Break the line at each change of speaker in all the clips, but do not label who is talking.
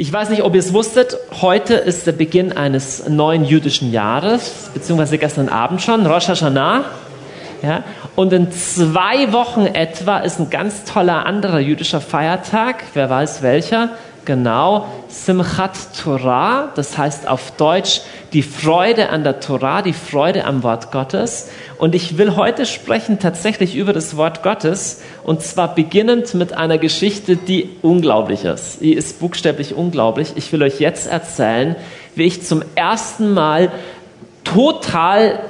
Ich weiß nicht, ob ihr es wusstet, heute ist der Beginn eines neuen jüdischen Jahres, beziehungsweise gestern Abend schon, Rosh Hashanah. Ja? Und in zwei Wochen etwa ist ein ganz toller anderer jüdischer Feiertag, wer weiß welcher, genau, Simchat Torah, das heißt auf Deutsch die Freude an der Torah, die Freude am Wort Gottes. Und ich will heute sprechen tatsächlich über das Wort Gottes und zwar beginnend mit einer Geschichte, die unglaublich ist. Die ist buchstäblich unglaublich. Ich will euch jetzt erzählen, wie ich zum ersten Mal total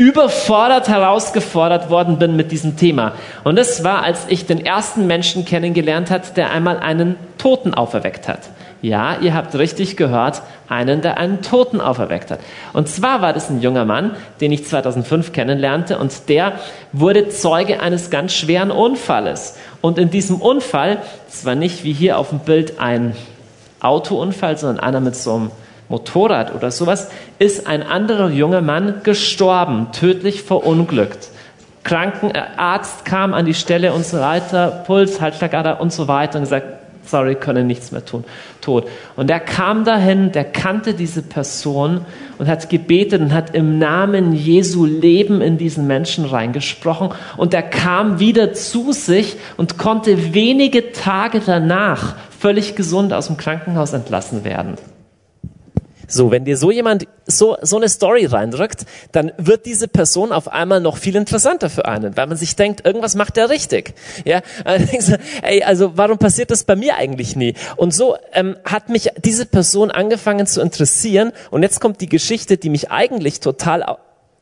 überfordert, herausgefordert worden bin mit diesem Thema. Und das war, als ich den ersten Menschen kennengelernt hat, der einmal einen Toten auferweckt hat. Ja, ihr habt richtig gehört, einen, der einen Toten auferweckt hat. Und zwar war das ein junger Mann, den ich 2005 kennenlernte und der wurde Zeuge eines ganz schweren Unfalles. Und in diesem Unfall, zwar nicht wie hier auf dem Bild ein Autounfall, sondern einer mit so einem Motorrad oder sowas, ist ein anderer junger Mann gestorben, tödlich verunglückt. Krankenarzt kam an die Stelle und so weiter, Puls, Halsschlagader und so weiter und gesagt, sorry, können nichts mehr tun, tot. Und er kam dahin, der kannte diese Person und hat gebetet und hat im Namen Jesu Leben in diesen Menschen reingesprochen und er kam wieder zu sich und konnte wenige Tage danach völlig gesund aus dem Krankenhaus entlassen werden. So, wenn dir so jemand so, so eine Story reindrückt, dann wird diese Person auf einmal noch viel interessanter für einen, weil man sich denkt, irgendwas macht er richtig. Ja, also, ey, also warum passiert das bei mir eigentlich nie? Und so ähm, hat mich diese Person angefangen zu interessieren. Und jetzt kommt die Geschichte, die mich eigentlich total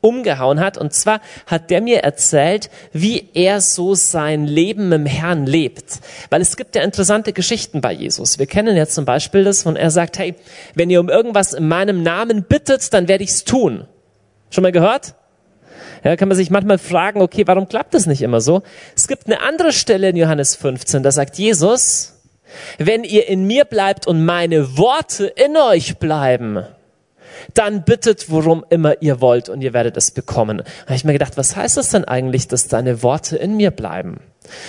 umgehauen hat. Und zwar hat der mir erzählt, wie er so sein Leben im Herrn lebt. Weil es gibt ja interessante Geschichten bei Jesus. Wir kennen ja zum Beispiel das, wo er sagt, hey, wenn ihr um irgendwas in meinem Namen bittet, dann werde ich's tun. Schon mal gehört? Ja, kann man sich manchmal fragen, okay, warum klappt das nicht immer so? Es gibt eine andere Stelle in Johannes 15, da sagt Jesus, wenn ihr in mir bleibt und meine Worte in euch bleiben, dann bittet, worum immer ihr wollt und ihr werdet es bekommen. Da habe ich mir gedacht, was heißt das denn eigentlich, dass deine Worte in mir bleiben?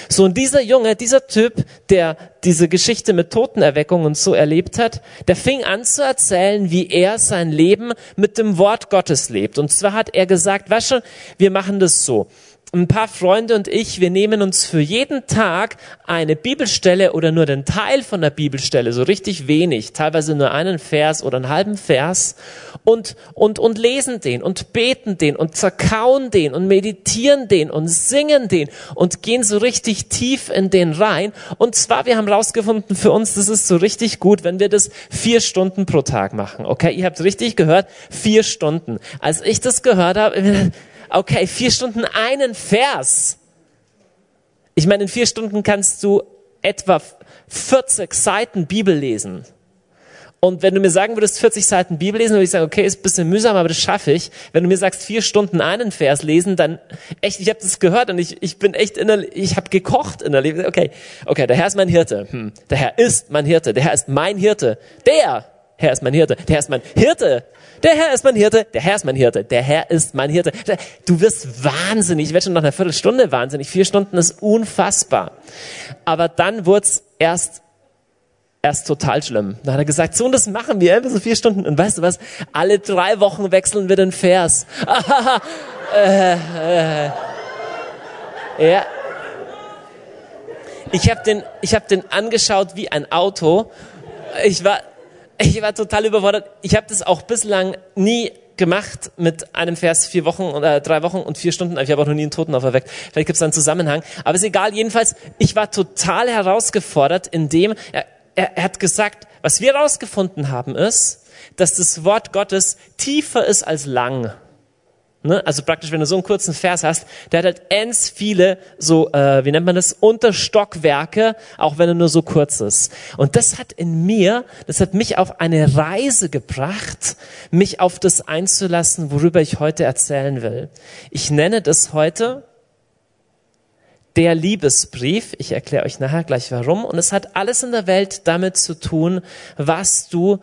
So, und dieser Junge, dieser Typ, der diese Geschichte mit Totenerweckung und so erlebt hat, der fing an zu erzählen, wie er sein Leben mit dem Wort Gottes lebt. Und zwar hat er gesagt, weißt du, wir machen das so ein paar Freunde und ich, wir nehmen uns für jeden Tag eine Bibelstelle oder nur den Teil von der Bibelstelle, so richtig wenig, teilweise nur einen Vers oder einen halben Vers und, und, und lesen den und beten den und zerkauen den und meditieren den und singen den und gehen so richtig tief in den rein. Und zwar, wir haben rausgefunden für uns, das ist so richtig gut, wenn wir das vier Stunden pro Tag machen. Okay, ihr habt richtig gehört, vier Stunden. Als ich das gehört habe, okay, vier Stunden einen Vers. Ich meine, in vier Stunden kannst du etwa 40 Seiten Bibel lesen. Und wenn du mir sagen würdest, 40 Seiten Bibel lesen, würde ich sagen, okay, ist ein bisschen mühsam, aber das schaffe ich. Wenn du mir sagst, vier Stunden einen Vers lesen, dann echt, ich habe das gehört und ich, ich bin echt innerlich, ich habe gekocht innerlich. Okay, okay, der Herr ist mein Hirte. Hm. Der Herr ist mein Hirte. Der Herr ist mein Hirte. Der Herr ist mein Hirte. Der Herr ist mein Hirte. Der Herr ist mein Hirte, der Herr ist mein Hirte, der Herr ist mein Hirte. Du wirst wahnsinnig, ich werde schon nach einer Viertelstunde wahnsinnig. Vier Stunden ist unfassbar. Aber dann wurde es erst erst total schlimm. Dann hat er gesagt, so und das machen wir, so vier Stunden. Und weißt du was? Alle drei Wochen wechseln wir den Vers. äh, äh, ja. Ich habe den, ich habe den angeschaut wie ein Auto. Ich war, ich war total überfordert. Ich habe das auch bislang nie gemacht mit einem Vers vier Wochen oder drei Wochen und vier Stunden. Ich habe auch noch nie einen Toten auferweckt. Vielleicht gibt es da einen Zusammenhang. Aber ist egal. Jedenfalls, ich war total herausgefordert, indem er, er, er hat gesagt, was wir herausgefunden haben, ist, dass das Wort Gottes tiefer ist als lang. Ne? Also praktisch, wenn du so einen kurzen Vers hast, der hat halt ends viele so, äh, wie nennt man das, Unterstockwerke, auch wenn er nur so kurz ist. Und das hat in mir, das hat mich auf eine Reise gebracht, mich auf das einzulassen, worüber ich heute erzählen will. Ich nenne das heute der Liebesbrief. Ich erkläre euch nachher gleich warum. Und es hat alles in der Welt damit zu tun, was du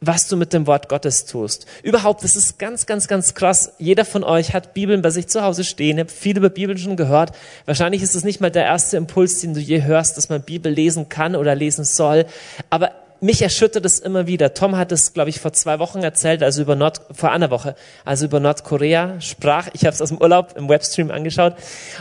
was du mit dem Wort Gottes tust. Überhaupt, das ist ganz, ganz, ganz krass. Jeder von euch hat Bibeln bei sich zu Hause stehen, habt viel über Bibeln schon gehört. Wahrscheinlich ist es nicht mal der erste Impuls, den du je hörst, dass man Bibel lesen kann oder lesen soll. Aber mich erschüttert es immer wieder. Tom hat es, glaube ich, vor zwei Wochen erzählt, also über Nord, vor einer Woche, also über Nordkorea sprach. Ich habe es aus dem Urlaub im Webstream angeschaut.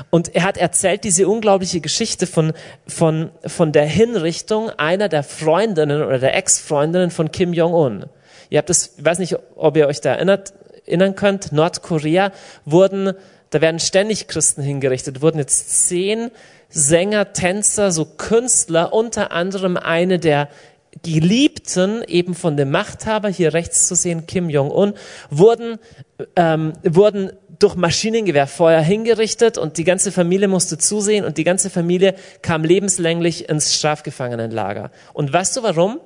Und er hat erzählt diese unglaubliche Geschichte von, von, von der Hinrichtung einer der Freundinnen oder der Ex-Freundinnen von Kim Jong-un. Ihr habt es, ich weiß nicht, ob ihr euch da erinnert, erinnern könnt, Nordkorea wurden, da werden ständig Christen hingerichtet, wurden jetzt zehn Sänger, Tänzer, so Künstler, unter anderem eine der Geliebten eben von dem Machthaber, hier rechts zu sehen, Kim Jong-un, wurden, ähm, wurden durch Maschinengewehrfeuer hingerichtet und die ganze Familie musste zusehen und die ganze Familie kam lebenslänglich ins Strafgefangenenlager. Und weißt du warum?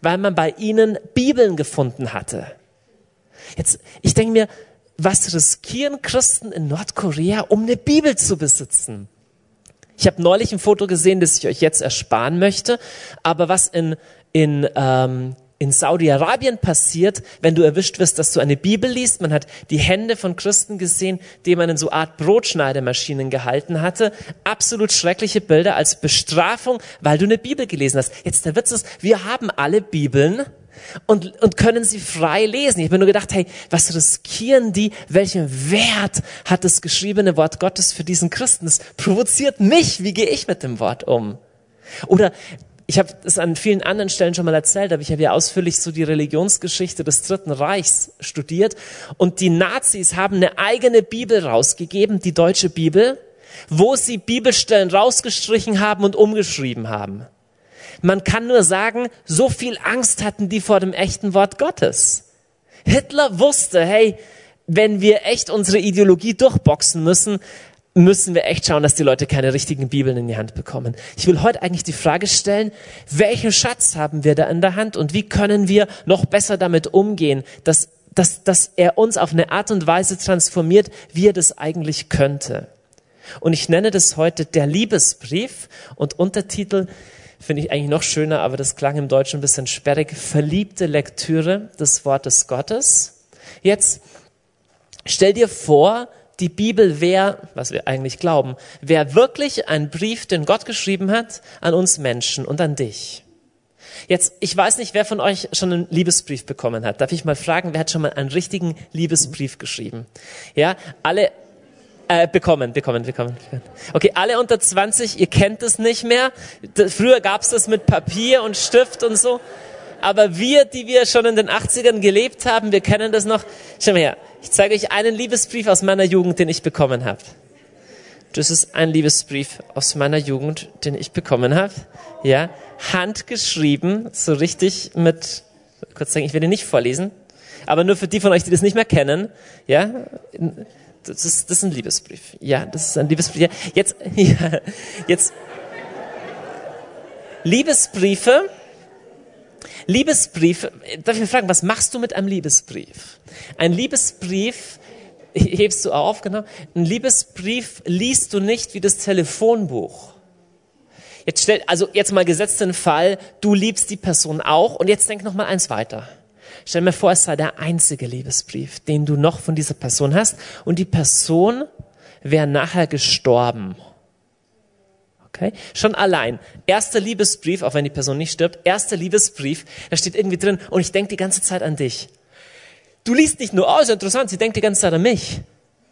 Weil man bei ihnen Bibeln gefunden hatte. Jetzt, ich denke mir, was riskieren Christen in Nordkorea, um eine Bibel zu besitzen? Ich habe neulich ein Foto gesehen, das ich euch jetzt ersparen möchte, aber was in in, ähm, in Saudi-Arabien passiert, wenn du erwischt wirst, dass du eine Bibel liest. Man hat die Hände von Christen gesehen, die man in so Art Brotschneidemaschinen gehalten hatte. Absolut schreckliche Bilder als Bestrafung, weil du eine Bibel gelesen hast. Jetzt der Witz ist, wir haben alle Bibeln und, und können sie frei lesen. Ich habe nur gedacht, hey, was riskieren die? Welchen Wert hat das geschriebene Wort Gottes für diesen Christen? Das provoziert mich. Wie gehe ich mit dem Wort um? Oder ich habe es an vielen anderen Stellen schon mal erzählt, aber ich habe ja ausführlich so die Religionsgeschichte des Dritten Reichs studiert. Und die Nazis haben eine eigene Bibel rausgegeben, die deutsche Bibel, wo sie Bibelstellen rausgestrichen haben und umgeschrieben haben. Man kann nur sagen, so viel Angst hatten die vor dem echten Wort Gottes. Hitler wusste, hey, wenn wir echt unsere Ideologie durchboxen müssen, müssen wir echt schauen, dass die Leute keine richtigen Bibeln in die Hand bekommen. Ich will heute eigentlich die Frage stellen, welchen Schatz haben wir da in der Hand und wie können wir noch besser damit umgehen, dass, dass, dass er uns auf eine Art und Weise transformiert, wie er das eigentlich könnte. Und ich nenne das heute der Liebesbrief und Untertitel finde ich eigentlich noch schöner, aber das klang im Deutschen ein bisschen sperrig. Verliebte Lektüre des Wortes Gottes. Jetzt stell dir vor, die Bibel wäre, was wir eigentlich glauben, wäre wirklich ein Brief, den Gott geschrieben hat an uns Menschen und an dich. Jetzt, ich weiß nicht, wer von euch schon einen Liebesbrief bekommen hat. Darf ich mal fragen, wer hat schon mal einen richtigen Liebesbrief geschrieben? Ja, alle äh, bekommen, bekommen, bekommen. Okay, alle unter 20, ihr kennt es nicht mehr. Früher gab's das mit Papier und Stift und so. Aber wir, die wir schon in den 80ern gelebt haben, wir kennen das noch. Schau mal her. Ich zeige euch einen Liebesbrief aus meiner Jugend, den ich bekommen habe. Das ist ein Liebesbrief aus meiner Jugend, den ich bekommen habe. Ja, handgeschrieben, so richtig mit, kurz sagen, ich werde nicht vorlesen, aber nur für die von euch, die das nicht mehr kennen. Ja, das ist, das ist ein Liebesbrief. Ja, das ist ein Liebesbrief. Ja, jetzt, ja, jetzt, Liebesbriefe Liebesbrief, darf ich fragen, was machst du mit einem Liebesbrief? Ein Liebesbrief hebst du auf, genau. Ein Liebesbrief liest du nicht wie das Telefonbuch. Jetzt stell, also jetzt mal gesetzt den Fall, du liebst die Person auch und jetzt denk noch mal eins weiter. Stell mir vor, es sei der einzige Liebesbrief, den du noch von dieser Person hast und die Person wäre nachher gestorben. Okay? Schon allein. Erster Liebesbrief, auch wenn die Person nicht stirbt, erster Liebesbrief, da steht irgendwie drin, und ich denke die ganze Zeit an dich. Du liest nicht nur, oh, ist interessant, sie denkt die ganze Zeit an mich.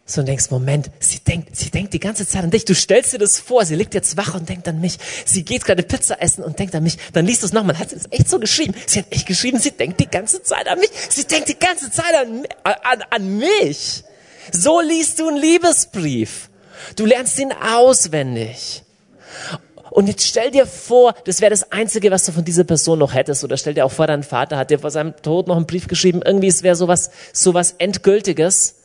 Sondern denkst, Moment, sie denkt, sie denkt die ganze Zeit an dich. Du stellst dir das vor, sie liegt jetzt wach und denkt an mich. Sie geht gerade Pizza essen und denkt an mich. Dann liest du es nochmal. Hat sie das echt so geschrieben? Sie hat echt geschrieben, sie denkt die ganze Zeit an mich. Sie denkt die ganze Zeit an, an, an mich. So liest du einen Liebesbrief. Du lernst ihn auswendig. Und jetzt stell dir vor, das wäre das Einzige, was du von dieser Person noch hättest. Oder stell dir auch vor, dein Vater hat dir vor seinem Tod noch einen Brief geschrieben. Irgendwie, es wäre sowas, sowas Endgültiges.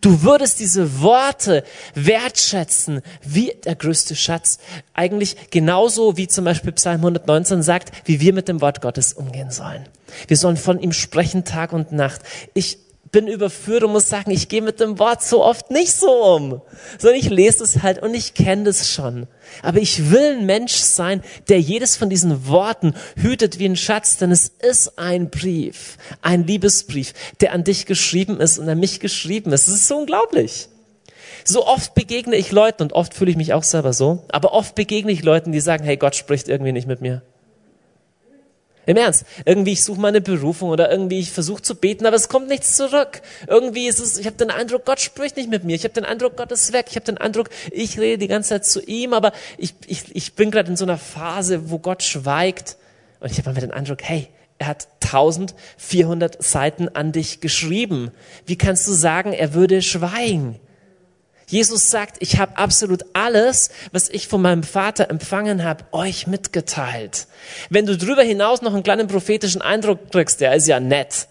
Du würdest diese Worte wertschätzen wie der größte Schatz. Eigentlich genauso wie zum Beispiel Psalm 119 sagt, wie wir mit dem Wort Gottes umgehen sollen. Wir sollen von ihm sprechen Tag und Nacht. Ich bin überführt und muss sagen, ich gehe mit dem Wort so oft nicht so um, sondern ich lese es halt und ich kenne das schon. Aber ich will ein Mensch sein, der jedes von diesen Worten hütet wie ein Schatz, denn es ist ein Brief, ein Liebesbrief, der an dich geschrieben ist und an mich geschrieben ist. Es ist so unglaublich. So oft begegne ich Leuten und oft fühle ich mich auch selber so, aber oft begegne ich Leuten, die sagen, hey, Gott spricht irgendwie nicht mit mir. Im Ernst. Irgendwie, ich suche meine Berufung oder irgendwie, ich versuche zu beten, aber es kommt nichts zurück. Irgendwie ist es, ich habe den Eindruck, Gott spricht nicht mit mir. Ich habe den Eindruck, Gott ist weg. Ich habe den Eindruck, ich rede die ganze Zeit zu ihm, aber ich, ich, ich bin gerade in so einer Phase, wo Gott schweigt. Und ich habe manchmal den Eindruck, hey, er hat 1400 Seiten an dich geschrieben. Wie kannst du sagen, er würde schweigen? Jesus sagt, ich habe absolut alles, was ich von meinem Vater empfangen habe, euch mitgeteilt. Wenn du darüber hinaus noch einen kleinen prophetischen Eindruck kriegst, der ist ja nett.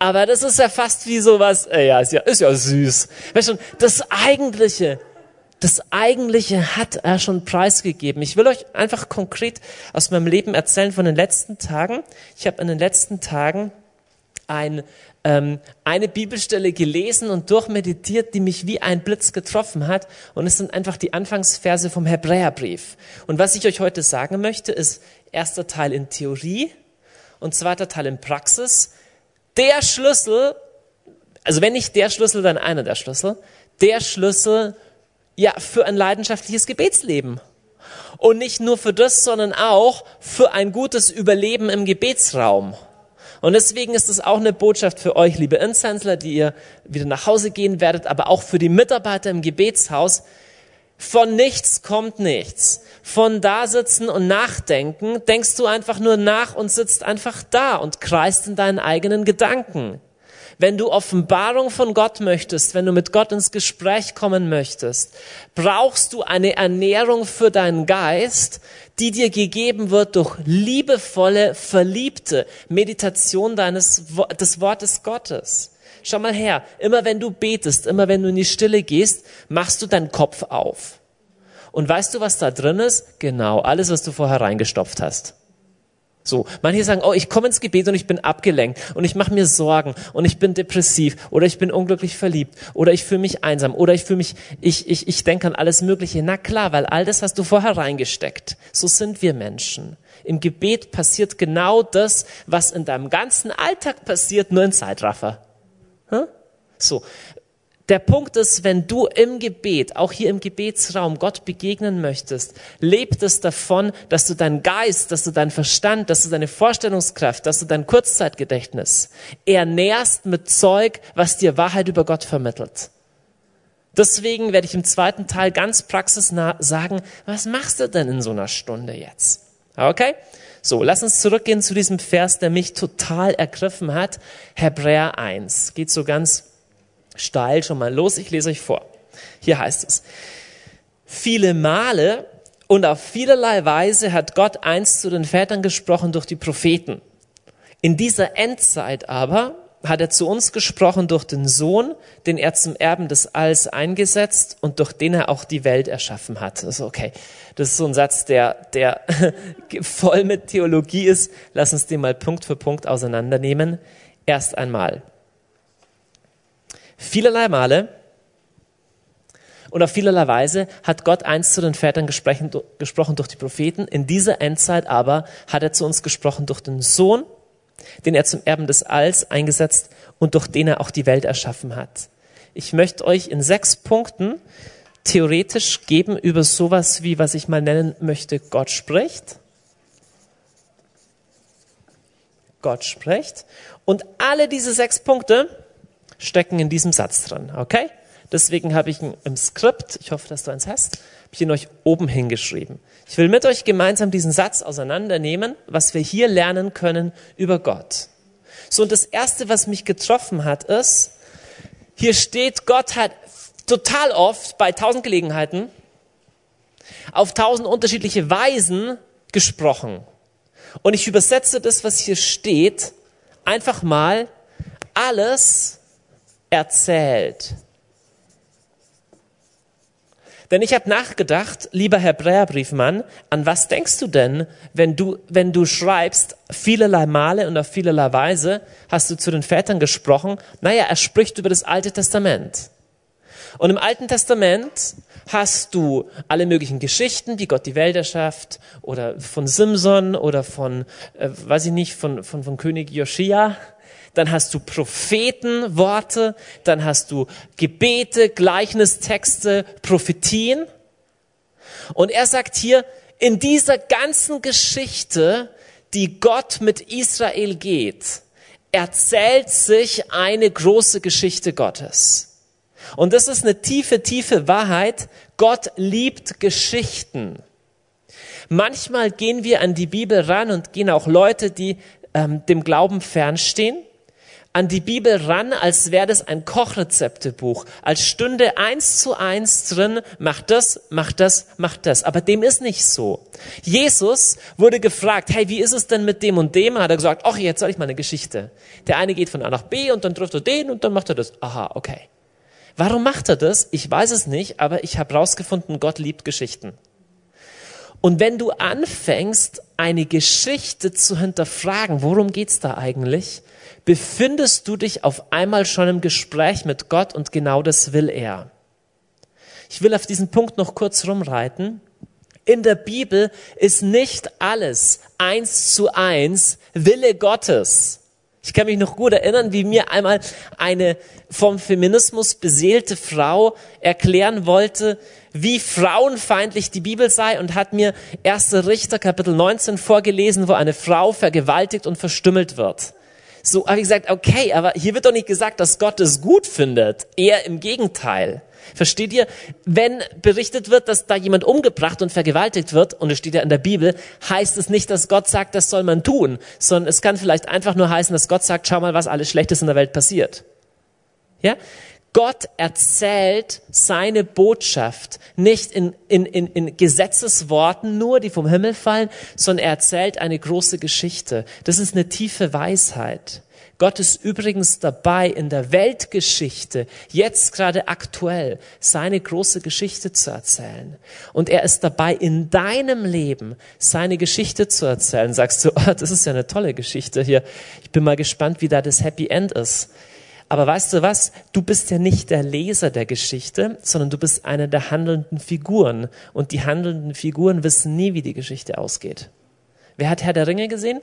Aber das ist ja fast wie sowas, äh, ja, ist ja, ist ja süß. Weißt du, das Eigentliche, das Eigentliche hat er schon preisgegeben. Ich will euch einfach konkret aus meinem Leben erzählen von den letzten Tagen. Ich habe in den letzten Tagen ein ähm, eine Bibelstelle gelesen und durchmeditiert, die mich wie ein Blitz getroffen hat. Und es sind einfach die Anfangsverse vom Hebräerbrief. Und was ich euch heute sagen möchte, ist erster Teil in Theorie und zweiter Teil in Praxis. Der Schlüssel, also wenn nicht der Schlüssel, dann einer der Schlüssel, der Schlüssel ja für ein leidenschaftliches Gebetsleben. Und nicht nur für das, sondern auch für ein gutes Überleben im Gebetsraum. Und deswegen ist es auch eine Botschaft für euch, liebe Inzensler, die ihr wieder nach Hause gehen werdet, aber auch für die Mitarbeiter im Gebetshaus. Von nichts kommt nichts. Von da sitzen und nachdenken, denkst du einfach nur nach und sitzt einfach da und kreist in deinen eigenen Gedanken. Wenn du Offenbarung von Gott möchtest, wenn du mit Gott ins Gespräch kommen möchtest, brauchst du eine Ernährung für deinen Geist, die dir gegeben wird durch liebevolle, verliebte Meditation deines, des Wortes Gottes. Schau mal her, immer wenn du betest, immer wenn du in die Stille gehst, machst du deinen Kopf auf. Und weißt du, was da drin ist? Genau, alles, was du vorher reingestopft hast. So, manche sagen, oh, ich komme ins Gebet und ich bin abgelenkt und ich mache mir Sorgen und ich bin depressiv oder ich bin unglücklich verliebt oder ich fühle mich einsam oder ich fühle mich, ich, ich, ich denke an alles Mögliche. Na klar, weil all das hast du vorher reingesteckt. So sind wir Menschen. Im Gebet passiert genau das, was in deinem ganzen Alltag passiert, nur in Zeitraffer. Hm? So, der Punkt ist, wenn du im Gebet, auch hier im Gebetsraum Gott begegnen möchtest, lebt es davon, dass du deinen Geist, dass du deinen Verstand, dass du deine Vorstellungskraft, dass du dein Kurzzeitgedächtnis ernährst mit Zeug, was dir Wahrheit über Gott vermittelt. Deswegen werde ich im zweiten Teil ganz praxisnah sagen, was machst du denn in so einer Stunde jetzt? Okay? So, lass uns zurückgehen zu diesem Vers, der mich total ergriffen hat. Hebräer 1. Geht so ganz steil schon mal los. Ich lese euch vor. Hier heißt es, viele Male und auf vielerlei Weise hat Gott einst zu den Vätern gesprochen durch die Propheten. In dieser Endzeit aber hat er zu uns gesprochen durch den Sohn, den er zum Erben des Alls eingesetzt und durch den er auch die Welt erschaffen hat. Also okay, das ist so ein Satz, der, der voll mit Theologie ist. Lass uns den mal Punkt für Punkt auseinandernehmen. Erst einmal, Vielerlei Male und auf vielerlei Weise hat Gott einst zu den Vätern gesprochen, durch die Propheten. In dieser Endzeit aber hat er zu uns gesprochen durch den Sohn, den er zum Erben des Alls eingesetzt und durch den er auch die Welt erschaffen hat. Ich möchte euch in sechs Punkten theoretisch geben über sowas wie, was ich mal nennen möchte, Gott spricht. Gott spricht. Und alle diese sechs Punkte stecken in diesem Satz drin. Okay? Deswegen habe ich ihn im Skript, ich hoffe, dass du eins hast, habe ich ihn euch oben hingeschrieben. Ich will mit euch gemeinsam diesen Satz auseinandernehmen, was wir hier lernen können über Gott. So, und das erste, was mich getroffen hat, ist, hier steht, Gott hat total oft bei tausend Gelegenheiten auf tausend unterschiedliche Weisen gesprochen. Und ich übersetze das, was hier steht, einfach mal alles erzählt. Denn ich habe nachgedacht, lieber Hebräerbriefmann, an was denkst du denn, wenn du, wenn du schreibst, vielerlei Male und auf vielerlei Weise hast du zu den Vätern gesprochen? Naja, er spricht über das Alte Testament. Und im Alten Testament hast du alle möglichen Geschichten, wie Gott die Welt erschafft, oder von Simson oder von, äh, weiß ich nicht, von, von, von König Joschia dann hast du Prophetenworte, dann hast du Gebete, Gleichnistexte, Prophetien. Und er sagt hier, in dieser ganzen Geschichte, die Gott mit Israel geht, erzählt sich eine große Geschichte Gottes. Und das ist eine tiefe, tiefe Wahrheit. Gott liebt Geschichten. Manchmal gehen wir an die Bibel ran und gehen auch Leute, die ähm, dem Glauben fernstehen, an die Bibel ran, als wäre das ein Kochrezeptebuch, als stünde eins zu eins drin, mach das, mach das, mach das. Aber dem ist nicht so. Jesus wurde gefragt, hey, wie ist es denn mit dem und dem? Hat er gesagt, ach, jetzt soll ich mal eine Geschichte. Der eine geht von A nach B und dann trifft er den und dann macht er das. Aha, okay. Warum macht er das? Ich weiß es nicht, aber ich habe rausgefunden, Gott liebt Geschichten. Und wenn du anfängst, eine Geschichte zu hinterfragen, worum geht's da eigentlich, befindest du dich auf einmal schon im Gespräch mit Gott und genau das will er. Ich will auf diesen Punkt noch kurz rumreiten. In der Bibel ist nicht alles eins zu eins Wille Gottes. Ich kann mich noch gut erinnern, wie mir einmal eine vom Feminismus beseelte Frau erklären wollte, wie frauenfeindlich die Bibel sei und hat mir 1. Richter Kapitel 19 vorgelesen, wo eine Frau vergewaltigt und verstümmelt wird. So habe ich gesagt, okay, aber hier wird doch nicht gesagt, dass Gott es gut findet. Eher im Gegenteil. Versteht ihr? Wenn berichtet wird, dass da jemand umgebracht und vergewaltigt wird, und es steht ja in der Bibel, heißt es nicht, dass Gott sagt, das soll man tun, sondern es kann vielleicht einfach nur heißen, dass Gott sagt, schau mal, was alles Schlechtes in der Welt passiert. Ja? Gott erzählt seine Botschaft nicht in, in, in, in Gesetzesworten nur, die vom Himmel fallen, sondern er erzählt eine große Geschichte. Das ist eine tiefe Weisheit. Gott ist übrigens dabei, in der Weltgeschichte, jetzt gerade aktuell, seine große Geschichte zu erzählen. Und er ist dabei, in deinem Leben seine Geschichte zu erzählen. Sagst du, oh, das ist ja eine tolle Geschichte hier. Ich bin mal gespannt, wie da das Happy End ist. Aber weißt du was? Du bist ja nicht der Leser der Geschichte, sondern du bist eine der handelnden Figuren. Und die handelnden Figuren wissen nie, wie die Geschichte ausgeht. Wer hat Herr der Ringe gesehen?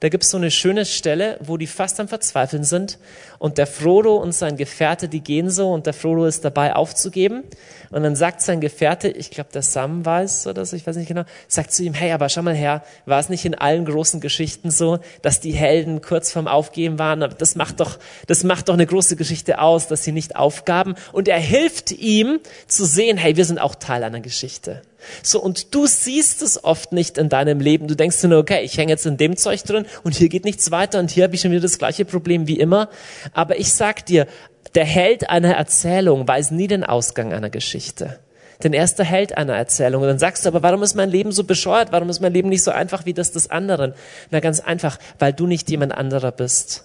Da gibt's so eine schöne Stelle, wo die fast am Verzweifeln sind. Und der Frodo und sein Gefährte, die gehen so und der Frodo ist dabei aufzugeben. Und dann sagt sein Gefährte, ich glaube der Sam weiß oder so, ich weiß nicht genau, sagt zu ihm, hey, aber schau mal her, war es nicht in allen großen Geschichten so, dass die Helden kurz vorm Aufgeben waren, aber das macht doch, das macht doch eine große Geschichte aus, dass sie nicht aufgaben. Und er hilft ihm zu sehen, hey, wir sind auch Teil einer Geschichte. So, und du siehst es oft nicht in deinem Leben. Du denkst nur, okay, ich hänge jetzt in dem Zeug drin und hier geht nichts weiter und hier habe ich schon wieder das gleiche Problem wie immer. Aber ich sag dir, der Held einer Erzählung weiß nie den Ausgang einer Geschichte. Denn er ist der Held einer Erzählung. Und dann sagst du, aber warum ist mein Leben so bescheuert? Warum ist mein Leben nicht so einfach wie das des anderen? Na ganz einfach, weil du nicht jemand anderer bist.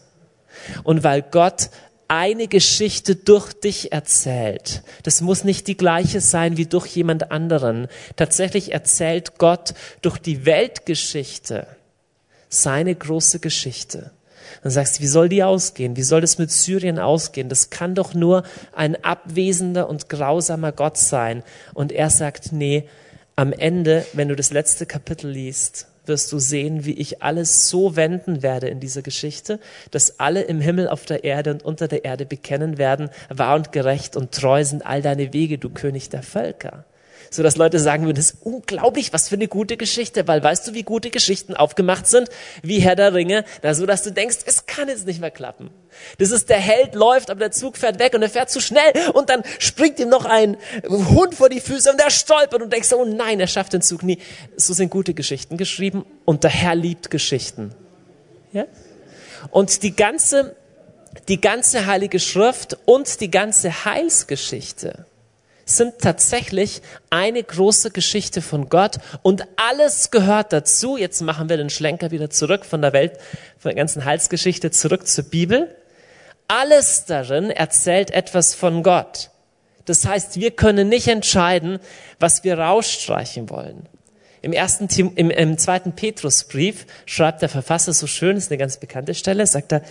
Und weil Gott eine Geschichte durch dich erzählt. Das muss nicht die gleiche sein wie durch jemand anderen. Tatsächlich erzählt Gott durch die Weltgeschichte seine große Geschichte. Dann sagst du, wie soll die ausgehen? Wie soll das mit Syrien ausgehen? Das kann doch nur ein abwesender und grausamer Gott sein. Und er sagt, nee, am Ende, wenn du das letzte Kapitel liest, wirst du sehen, wie ich alles so wenden werde in dieser Geschichte, dass alle im Himmel, auf der Erde und unter der Erde bekennen werden, wahr und gerecht und treu sind all deine Wege, du König der Völker so dass Leute sagen würden, das ist unglaublich, was für eine gute Geschichte, weil weißt du, wie gute Geschichten aufgemacht sind, wie Herr der Ringe, na, so dass du denkst, es kann jetzt nicht mehr klappen. Das ist der Held läuft, aber der Zug fährt weg und er fährt zu schnell und dann springt ihm noch ein Hund vor die Füße und der stolpert und denkst, oh nein, er schafft den Zug nie. So sind gute Geschichten geschrieben und der Herr liebt Geschichten. Ja? Und die ganze, die ganze Heilige Schrift und die ganze Heilsgeschichte sind tatsächlich eine große Geschichte von Gott und alles gehört dazu. Jetzt machen wir den Schlenker wieder zurück von der Welt, von der ganzen Heilsgeschichte zurück zur Bibel. Alles darin erzählt etwas von Gott. Das heißt, wir können nicht entscheiden, was wir rausstreichen wollen. Im ersten, im, im zweiten Petrusbrief schreibt der Verfasser so schön, ist eine ganz bekannte Stelle, sagt er,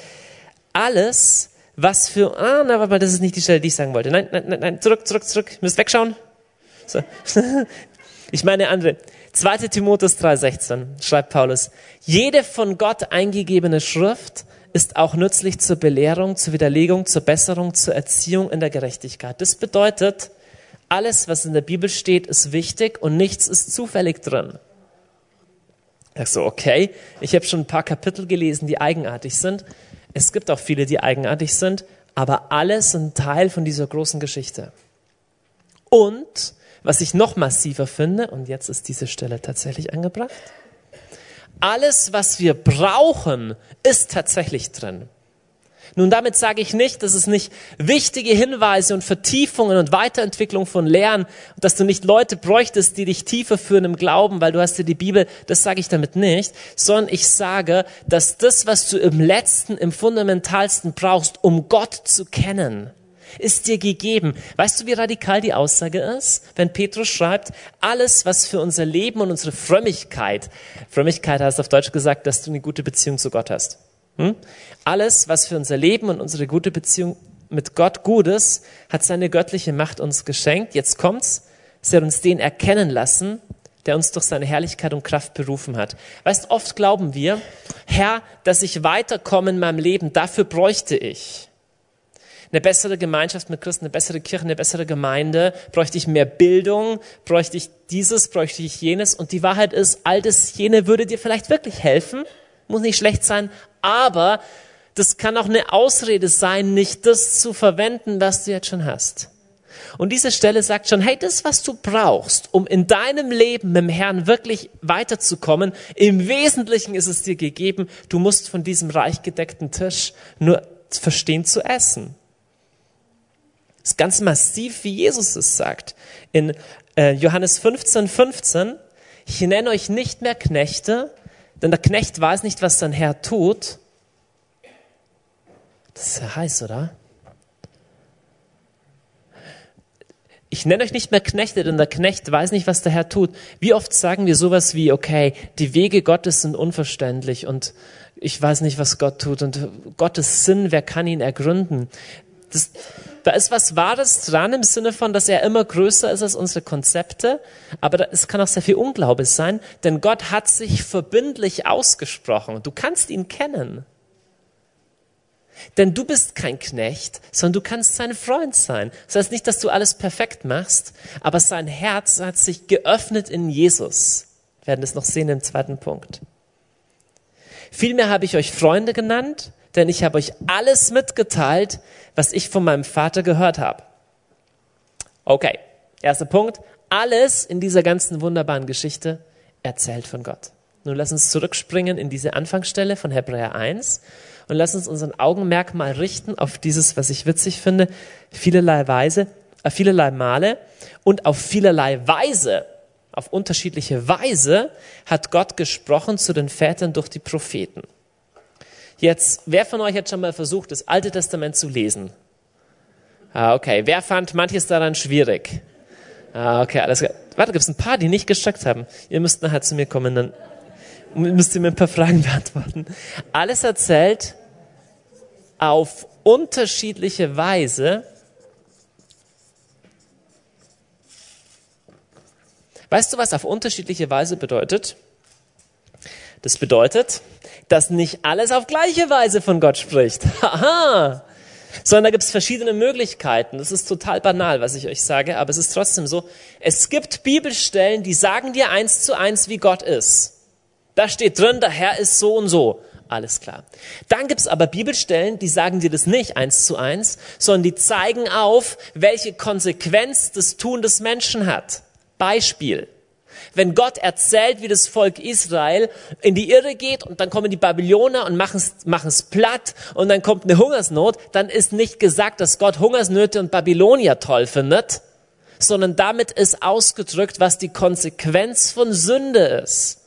alles, was für, ah, na, warte mal, das ist nicht die Stelle, die ich sagen wollte. Nein, nein, nein, nein, zurück, zurück, zurück. Ihr müsst wegschauen. So. Ich meine andere. 2. Timotheus 3,16 schreibt Paulus, jede von Gott eingegebene Schrift ist auch nützlich zur Belehrung, zur Widerlegung, zur Besserung, zur Erziehung in der Gerechtigkeit. Das bedeutet, alles, was in der Bibel steht, ist wichtig und nichts ist zufällig drin. Sagst du, okay, ich habe schon ein paar Kapitel gelesen, die eigenartig sind. Es gibt auch viele, die eigenartig sind, aber alles sind Teil von dieser großen Geschichte. Und was ich noch massiver finde, und jetzt ist diese Stelle tatsächlich angebracht, alles, was wir brauchen, ist tatsächlich drin. Nun, damit sage ich nicht, dass es nicht wichtige Hinweise und Vertiefungen und Weiterentwicklung von Lehren, dass du nicht Leute bräuchtest, die dich tiefer führen im Glauben, weil du hast ja die Bibel, das sage ich damit nicht, sondern ich sage, dass das, was du im letzten, im fundamentalsten brauchst, um Gott zu kennen, ist dir gegeben. Weißt du, wie radikal die Aussage ist? Wenn Petrus schreibt, alles, was für unser Leben und unsere Frömmigkeit, Frömmigkeit heißt auf Deutsch gesagt, dass du eine gute Beziehung zu Gott hast. Hm? Alles, was für unser Leben und unsere gute Beziehung mit Gott gut ist, hat seine göttliche Macht uns geschenkt. Jetzt kommt's. Sie hat uns den erkennen lassen, der uns durch seine Herrlichkeit und Kraft berufen hat. Weißt, oft glauben wir, Herr, dass ich weiterkomme in meinem Leben, dafür bräuchte ich eine bessere Gemeinschaft mit Christen, eine bessere Kirche, eine bessere Gemeinde, bräuchte ich mehr Bildung, bräuchte ich dieses, bräuchte ich jenes. Und die Wahrheit ist, all das jene würde dir vielleicht wirklich helfen, muss nicht schlecht sein, aber das kann auch eine Ausrede sein, nicht das zu verwenden, was du jetzt schon hast. Und diese Stelle sagt schon, hey, das, was du brauchst, um in deinem Leben mit dem Herrn wirklich weiterzukommen, im Wesentlichen ist es dir gegeben, du musst von diesem reich gedeckten Tisch nur verstehen zu essen. Das ist ganz massiv, wie Jesus es sagt. In äh, Johannes 15, 15, ich nenne euch nicht mehr Knechte, denn der Knecht weiß nicht, was sein Herr tut. Das ist ja heiß, oder? Ich nenne euch nicht mehr Knechte, denn der Knecht weiß nicht, was der Herr tut. Wie oft sagen wir sowas wie, okay, die Wege Gottes sind unverständlich und ich weiß nicht, was Gott tut und Gottes Sinn, wer kann ihn ergründen? Das, da ist was Wahres dran im Sinne von, dass er immer größer ist als unsere Konzepte, aber es kann auch sehr viel Unglaube sein, denn Gott hat sich verbindlich ausgesprochen. Du kannst ihn kennen. Denn du bist kein Knecht, sondern du kannst sein Freund sein. Das heißt nicht, dass du alles perfekt machst, aber sein Herz hat sich geöffnet in Jesus. Wir werden es noch sehen im zweiten Punkt. Vielmehr habe ich euch Freunde genannt, denn ich habe euch alles mitgeteilt, was ich von meinem Vater gehört habe. Okay, erster Punkt. Alles in dieser ganzen wunderbaren Geschichte erzählt von Gott. Nun lass uns zurückspringen in diese Anfangsstelle von Hebräer 1 und lass uns unseren Augenmerk mal richten auf dieses, was ich witzig finde, vielerlei Weise, äh, vielerlei Male und auf vielerlei Weise, auf unterschiedliche Weise hat Gott gesprochen zu den Vätern durch die Propheten. Jetzt, wer von euch hat schon mal versucht, das Alte Testament zu lesen? Ah, okay. Wer fand manches daran schwierig? Ah, okay, alles klar. Warte, gibt es ein paar, die nicht gestreckt haben? Ihr müsst nachher zu mir kommen, dann müsst ihr mir ein paar Fragen beantworten. Alles erzählt auf unterschiedliche Weise. Weißt du, was auf unterschiedliche Weise bedeutet? Das bedeutet, dass nicht alles auf gleiche Weise von Gott spricht. Haha! Sondern da gibt es verschiedene Möglichkeiten. Das ist total banal, was ich euch sage, aber es ist trotzdem so. Es gibt Bibelstellen, die sagen dir eins zu eins, wie Gott ist. Da steht drin, der Herr ist so und so. Alles klar. Dann gibt es aber Bibelstellen, die sagen dir das nicht eins zu eins, sondern die zeigen auf, welche Konsequenz das Tun des Menschen hat. Beispiel wenn Gott erzählt, wie das Volk Israel in die Irre geht und dann kommen die Babyloner und machen es platt und dann kommt eine Hungersnot, dann ist nicht gesagt, dass Gott Hungersnöte und Babylonier toll findet, sondern damit ist ausgedrückt, was die Konsequenz von Sünde ist.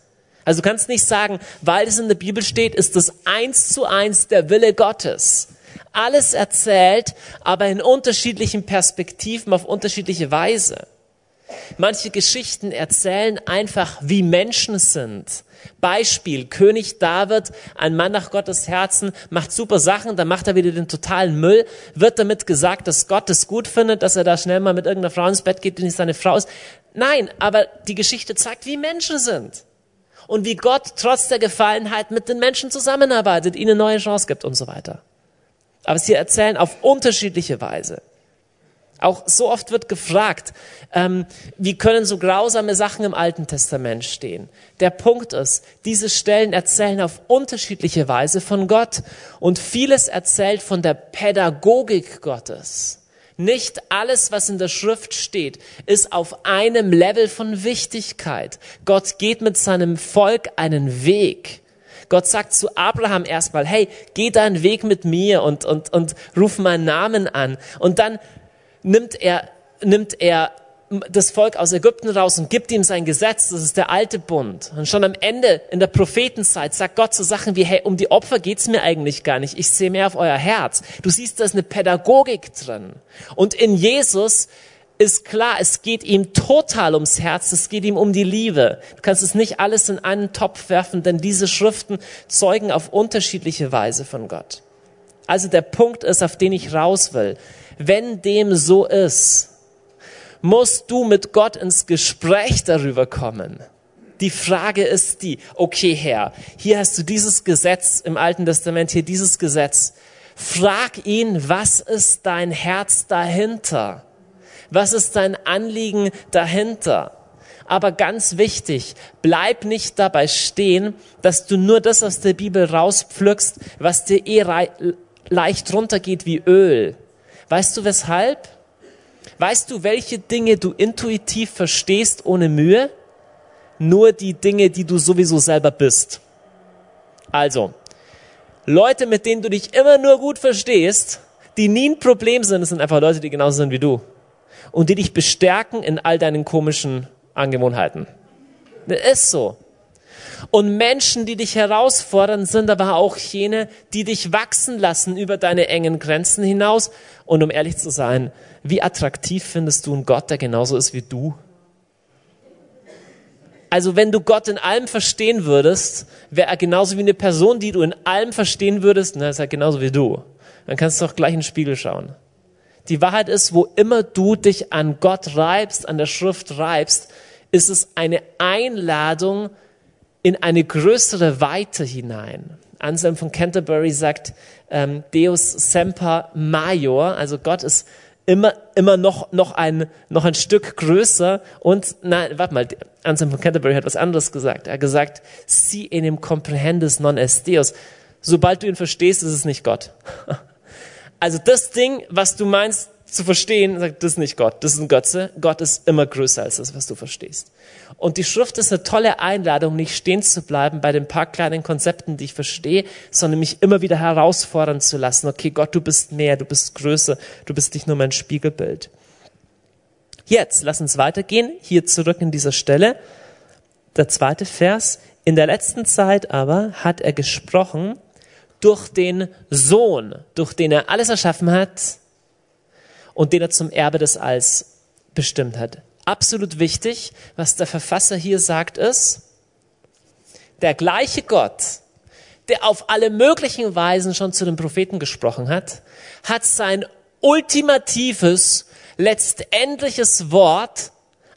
Also du kannst nicht sagen, weil es in der Bibel steht, ist das eins zu eins der Wille Gottes. Alles erzählt, aber in unterschiedlichen Perspektiven auf unterschiedliche Weise. Manche Geschichten erzählen einfach, wie Menschen sind. Beispiel, König David, ein Mann nach Gottes Herzen, macht super Sachen, dann macht er wieder den totalen Müll. Wird damit gesagt, dass Gott es gut findet, dass er da schnell mal mit irgendeiner Frau ins Bett geht, die nicht seine Frau ist? Nein, aber die Geschichte zeigt, wie Menschen sind. Und wie Gott trotz der Gefallenheit mit den Menschen zusammenarbeitet, ihnen neue Chance gibt und so weiter. Aber sie erzählen auf unterschiedliche Weise. Auch so oft wird gefragt, ähm, wie können so grausame Sachen im Alten Testament stehen? Der Punkt ist, diese Stellen erzählen auf unterschiedliche Weise von Gott und vieles erzählt von der Pädagogik Gottes. Nicht alles, was in der Schrift steht, ist auf einem Level von Wichtigkeit. Gott geht mit seinem Volk einen Weg. Gott sagt zu Abraham erstmal, hey, geh deinen Weg mit mir und, und, und ruf meinen Namen an. Und dann nimmt er, nimmt er das Volk aus Ägypten raus und gibt ihm sein Gesetz, das ist der alte Bund. Und schon am Ende in der Prophetenzeit sagt Gott so Sachen wie, hey, um die Opfer geht's mir eigentlich gar nicht, ich sehe mehr auf euer Herz. Du siehst, da ist eine Pädagogik drin. Und in Jesus ist klar, es geht ihm total ums Herz, es geht ihm um die Liebe. Du kannst es nicht alles in einen Topf werfen, denn diese Schriften zeugen auf unterschiedliche Weise von Gott. Also der Punkt ist, auf den ich raus will. Wenn dem so ist, musst du mit Gott ins Gespräch darüber kommen. Die Frage ist die, okay Herr, hier hast du dieses Gesetz im Alten Testament, hier dieses Gesetz. Frag ihn, was ist dein Herz dahinter? Was ist dein Anliegen dahinter? Aber ganz wichtig, bleib nicht dabei stehen, dass du nur das aus der Bibel rauspflückst, was dir eh leicht runtergeht wie Öl. Weißt du weshalb? Weißt du, welche Dinge du intuitiv verstehst ohne Mühe? Nur die Dinge, die du sowieso selber bist. Also, Leute, mit denen du dich immer nur gut verstehst, die nie ein Problem sind, das sind einfach Leute, die genauso sind wie du. Und die dich bestärken in all deinen komischen Angewohnheiten. Das ist so. Und Menschen, die dich herausfordern, sind aber auch jene, die dich wachsen lassen über deine engen Grenzen hinaus. Und um ehrlich zu sein, wie attraktiv findest du einen Gott, der genauso ist wie du? Also wenn du Gott in allem verstehen würdest, wäre er genauso wie eine Person, die du in allem verstehen würdest, dann ist er genauso wie du. Dann kannst du auch gleich in den Spiegel schauen. Die Wahrheit ist, wo immer du dich an Gott reibst, an der Schrift reibst, ist es eine Einladung in eine größere Weite hinein. Anselm von Canterbury sagt, ähm, Deus semper major, also Gott ist immer, immer noch, noch ein, noch ein Stück größer und, nein, warte mal, Anselm von Canterbury hat was anderes gesagt. Er hat gesagt, si enim comprehendes non est Deus. Sobald du ihn verstehst, ist es nicht Gott. Also das Ding, was du meinst zu verstehen, sagt, das ist nicht Gott, das ist ein Götze. Gott ist immer größer als das, was du verstehst. Und die Schrift ist eine tolle Einladung, nicht stehen zu bleiben bei den paar kleinen Konzepten, die ich verstehe, sondern mich immer wieder herausfordern zu lassen. Okay, Gott, du bist mehr, du bist größer, du bist nicht nur mein Spiegelbild. Jetzt, lass uns weitergehen, hier zurück in dieser Stelle. Der zweite Vers. In der letzten Zeit aber hat er gesprochen durch den Sohn, durch den er alles erschaffen hat und den er zum Erbe des Alls bestimmt hat absolut wichtig, was der Verfasser hier sagt, ist, der gleiche Gott, der auf alle möglichen Weisen schon zu den Propheten gesprochen hat, hat sein ultimatives, letztendliches Wort,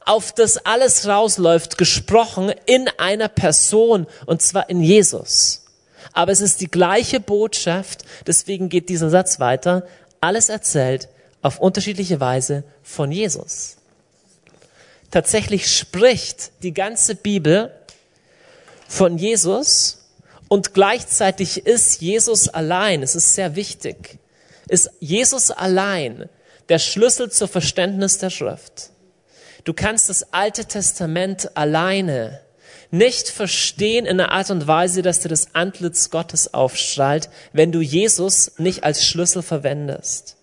auf das alles rausläuft, gesprochen in einer Person, und zwar in Jesus. Aber es ist die gleiche Botschaft, deswegen geht dieser Satz weiter, alles erzählt auf unterschiedliche Weise von Jesus tatsächlich spricht die ganze Bibel von Jesus und gleichzeitig ist Jesus allein, es ist sehr wichtig, ist Jesus allein der Schlüssel zur Verständnis der Schrift. Du kannst das Alte Testament alleine nicht verstehen in einer Art und Weise, dass dir das Antlitz Gottes aufstrahlt, wenn du Jesus nicht als Schlüssel verwendest.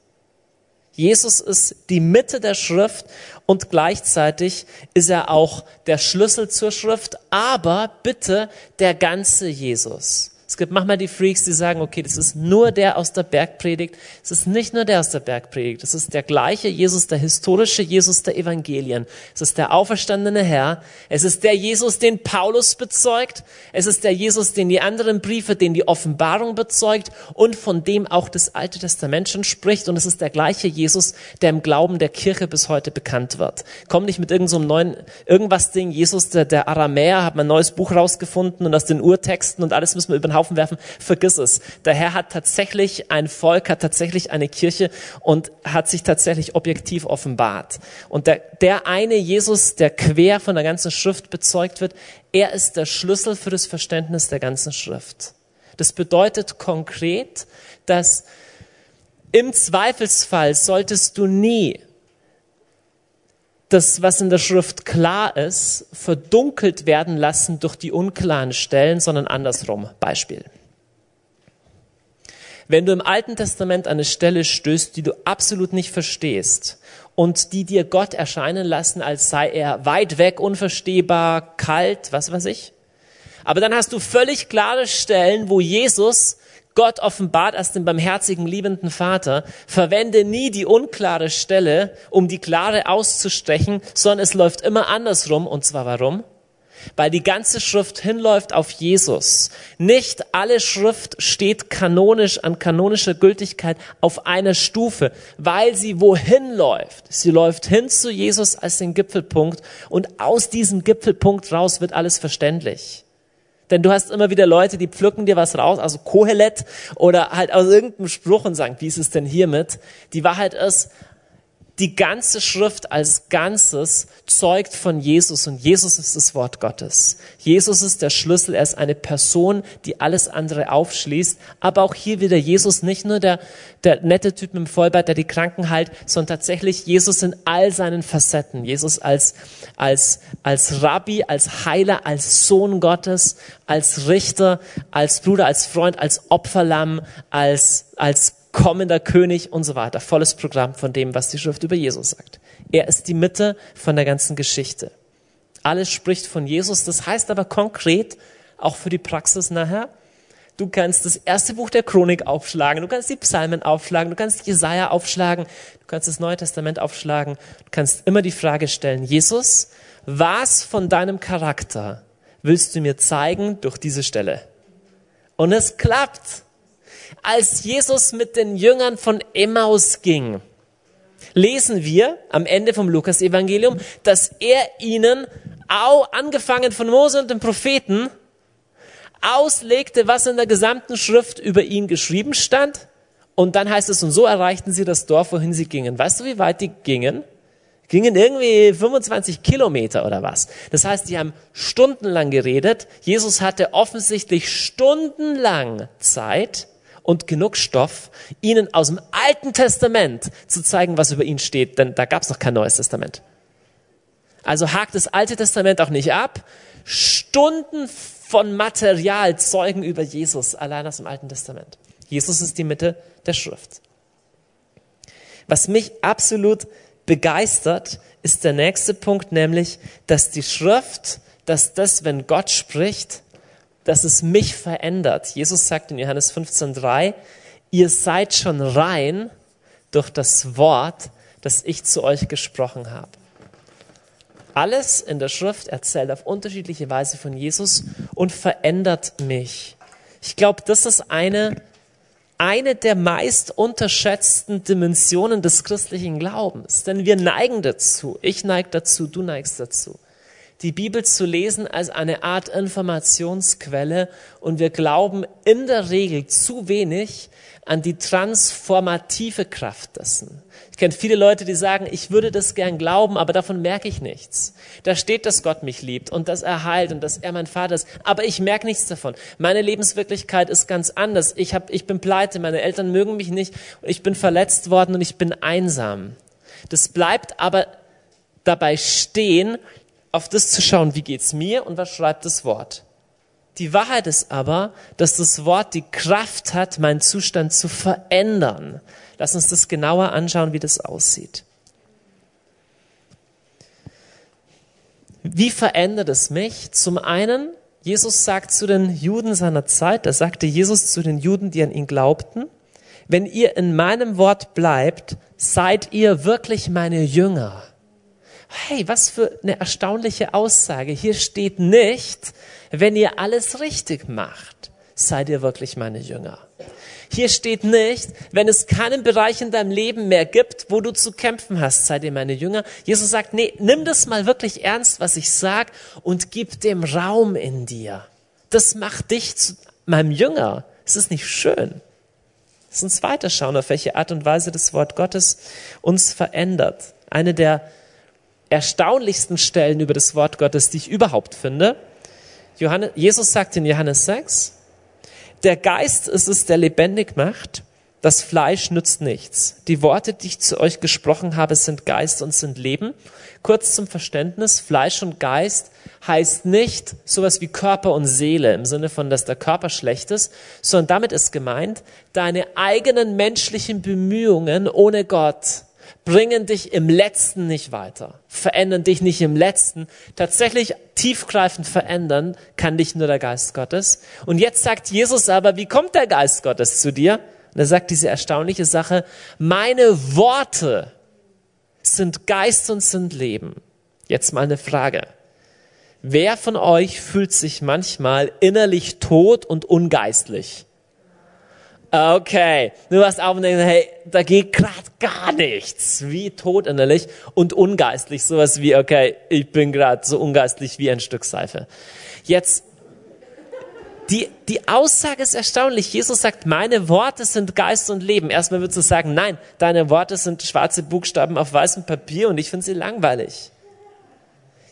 Jesus ist die Mitte der Schrift und gleichzeitig ist er auch der Schlüssel zur Schrift, aber bitte der ganze Jesus. Es gibt manchmal die Freaks, die sagen, okay, das ist nur der aus der Bergpredigt. Es ist nicht nur der aus der Bergpredigt. Es ist der gleiche Jesus, der historische Jesus der Evangelien. Es ist der auferstandene Herr. Es ist der Jesus, den Paulus bezeugt. Es ist der Jesus, den die anderen Briefe, den die Offenbarung bezeugt und von dem auch das Alte Testament schon spricht. Und es ist der gleiche Jesus, der im Glauben der Kirche bis heute bekannt wird. Komm nicht mit irgendeinem so neuen, irgendwas Ding. Jesus, der, der Aramäer, hat ein neues Buch rausgefunden und aus den Urtexten und alles müssen wir über den Haufen werfen, vergiss es. Der Herr hat tatsächlich ein Volk, hat tatsächlich eine Kirche und hat sich tatsächlich objektiv offenbart. Und der, der eine Jesus, der quer von der ganzen Schrift bezeugt wird, er ist der Schlüssel für das Verständnis der ganzen Schrift. Das bedeutet konkret, dass im Zweifelsfall solltest du nie das, was in der Schrift klar ist, verdunkelt werden lassen durch die unklaren Stellen, sondern andersrum. Beispiel. Wenn du im Alten Testament eine Stelle stößt, die du absolut nicht verstehst und die dir Gott erscheinen lassen, als sei er weit weg, unverstehbar, kalt, was weiß ich. Aber dann hast du völlig klare Stellen, wo Jesus Gott offenbart als den barmherzigen, liebenden Vater. Verwende nie die unklare Stelle, um die klare auszustechen, sondern es läuft immer andersrum. Und zwar warum? Weil die ganze Schrift hinläuft auf Jesus. Nicht alle Schrift steht kanonisch an kanonischer Gültigkeit auf einer Stufe, weil sie wohin läuft. Sie läuft hin zu Jesus als den Gipfelpunkt und aus diesem Gipfelpunkt raus wird alles verständlich. Denn du hast immer wieder Leute, die pflücken dir was raus, also Kohelet oder halt aus irgendeinem Spruch und sagen, wie ist es denn hiermit? Die Wahrheit ist, die ganze Schrift als Ganzes zeugt von Jesus und Jesus ist das Wort Gottes. Jesus ist der Schlüssel, er ist eine Person, die alles andere aufschließt. Aber auch hier wieder Jesus, nicht nur der, der nette Typ mit dem Vollbart, der die Kranken heilt, sondern tatsächlich Jesus in all seinen Facetten. Jesus als, als, als Rabbi, als Heiler, als Sohn Gottes, als Richter, als Bruder, als Freund, als Opferlamm, als, als kommender König und so weiter. Volles Programm von dem, was die Schrift über Jesus sagt. Er ist die Mitte von der ganzen Geschichte. Alles spricht von Jesus. Das heißt aber konkret, auch für die Praxis nachher, du kannst das erste Buch der Chronik aufschlagen, du kannst die Psalmen aufschlagen, du kannst Jesaja aufschlagen, du kannst das Neue Testament aufschlagen, du kannst immer die Frage stellen, Jesus, was von deinem Charakter willst du mir zeigen durch diese Stelle? Und es klappt als Jesus mit den Jüngern von Emmaus ging, lesen wir am Ende vom Lukas-Evangelium, dass er ihnen, auch angefangen von Mose und den Propheten, auslegte, was in der gesamten Schrift über ihn geschrieben stand. Und dann heißt es, und so erreichten sie das Dorf, wohin sie gingen. Weißt du, wie weit die gingen? Gingen irgendwie 25 Kilometer oder was. Das heißt, die haben stundenlang geredet. Jesus hatte offensichtlich stundenlang Zeit, und genug Stoff, ihnen aus dem Alten Testament zu zeigen, was über ihn steht, denn da gab es noch kein Neues Testament. Also hakt das Alte Testament auch nicht ab. Stunden von Material zeugen über Jesus allein aus dem Alten Testament. Jesus ist die Mitte der Schrift. Was mich absolut begeistert, ist der nächste Punkt, nämlich, dass die Schrift, dass das, wenn Gott spricht, dass es mich verändert. Jesus sagt in Johannes 15.3, ihr seid schon rein durch das Wort, das ich zu euch gesprochen habe. Alles in der Schrift erzählt auf unterschiedliche Weise von Jesus und verändert mich. Ich glaube, das ist eine, eine der meist unterschätzten Dimensionen des christlichen Glaubens. Denn wir neigen dazu. Ich neige dazu, du neigst dazu die Bibel zu lesen als eine Art Informationsquelle und wir glauben in der Regel zu wenig an die transformative Kraft dessen. Ich kenne viele Leute, die sagen, ich würde das gern glauben, aber davon merke ich nichts. Da steht, dass Gott mich liebt und dass er heilt und dass er mein Vater ist, aber ich merke nichts davon. Meine Lebenswirklichkeit ist ganz anders. Ich, hab, ich bin pleite, meine Eltern mögen mich nicht, ich bin verletzt worden und ich bin einsam. Das bleibt aber dabei stehen, auf das zu schauen, wie geht's mir und was schreibt das Wort. Die Wahrheit ist aber, dass das Wort die Kraft hat, meinen Zustand zu verändern. Lass uns das genauer anschauen, wie das aussieht. Wie verändert es mich? Zum einen, Jesus sagt zu den Juden seiner Zeit, da sagte Jesus zu den Juden, die an ihn glaubten, wenn ihr in meinem Wort bleibt, seid ihr wirklich meine Jünger hey, was für eine erstaunliche Aussage. Hier steht nicht, wenn ihr alles richtig macht, seid ihr wirklich meine Jünger. Hier steht nicht, wenn es keinen Bereich in deinem Leben mehr gibt, wo du zu kämpfen hast, seid ihr meine Jünger. Jesus sagt, nee, nimm das mal wirklich ernst, was ich sag, und gib dem Raum in dir. Das macht dich zu meinem Jünger. Ist es nicht schön? Lass uns weiterschauen, auf welche Art und Weise das Wort Gottes uns verändert. Eine der erstaunlichsten Stellen über das Wort Gottes, die ich überhaupt finde. Johannes, Jesus sagt in Johannes 6, der Geist ist es, der lebendig macht. Das Fleisch nützt nichts. Die Worte, die ich zu euch gesprochen habe, sind Geist und sind Leben. Kurz zum Verständnis, Fleisch und Geist heißt nicht sowas wie Körper und Seele im Sinne von, dass der Körper schlecht ist, sondern damit ist gemeint, deine eigenen menschlichen Bemühungen ohne Gott bringen dich im Letzten nicht weiter, verändern dich nicht im Letzten. Tatsächlich tiefgreifend verändern kann dich nur der Geist Gottes. Und jetzt sagt Jesus aber, wie kommt der Geist Gottes zu dir? Und er sagt diese erstaunliche Sache, meine Worte sind Geist und sind Leben. Jetzt mal eine Frage. Wer von euch fühlt sich manchmal innerlich tot und ungeistlich? Okay, du warst auf und denkst, hey, da geht gerade gar nichts. Wie tot innerlich und ungeistlich. Sowas wie, okay, ich bin gerade so ungeistlich wie ein Stück Seife. Jetzt, die, die Aussage ist erstaunlich. Jesus sagt, meine Worte sind Geist und Leben. Erstmal würdest du sagen, nein, deine Worte sind schwarze Buchstaben auf weißem Papier und ich finde sie langweilig.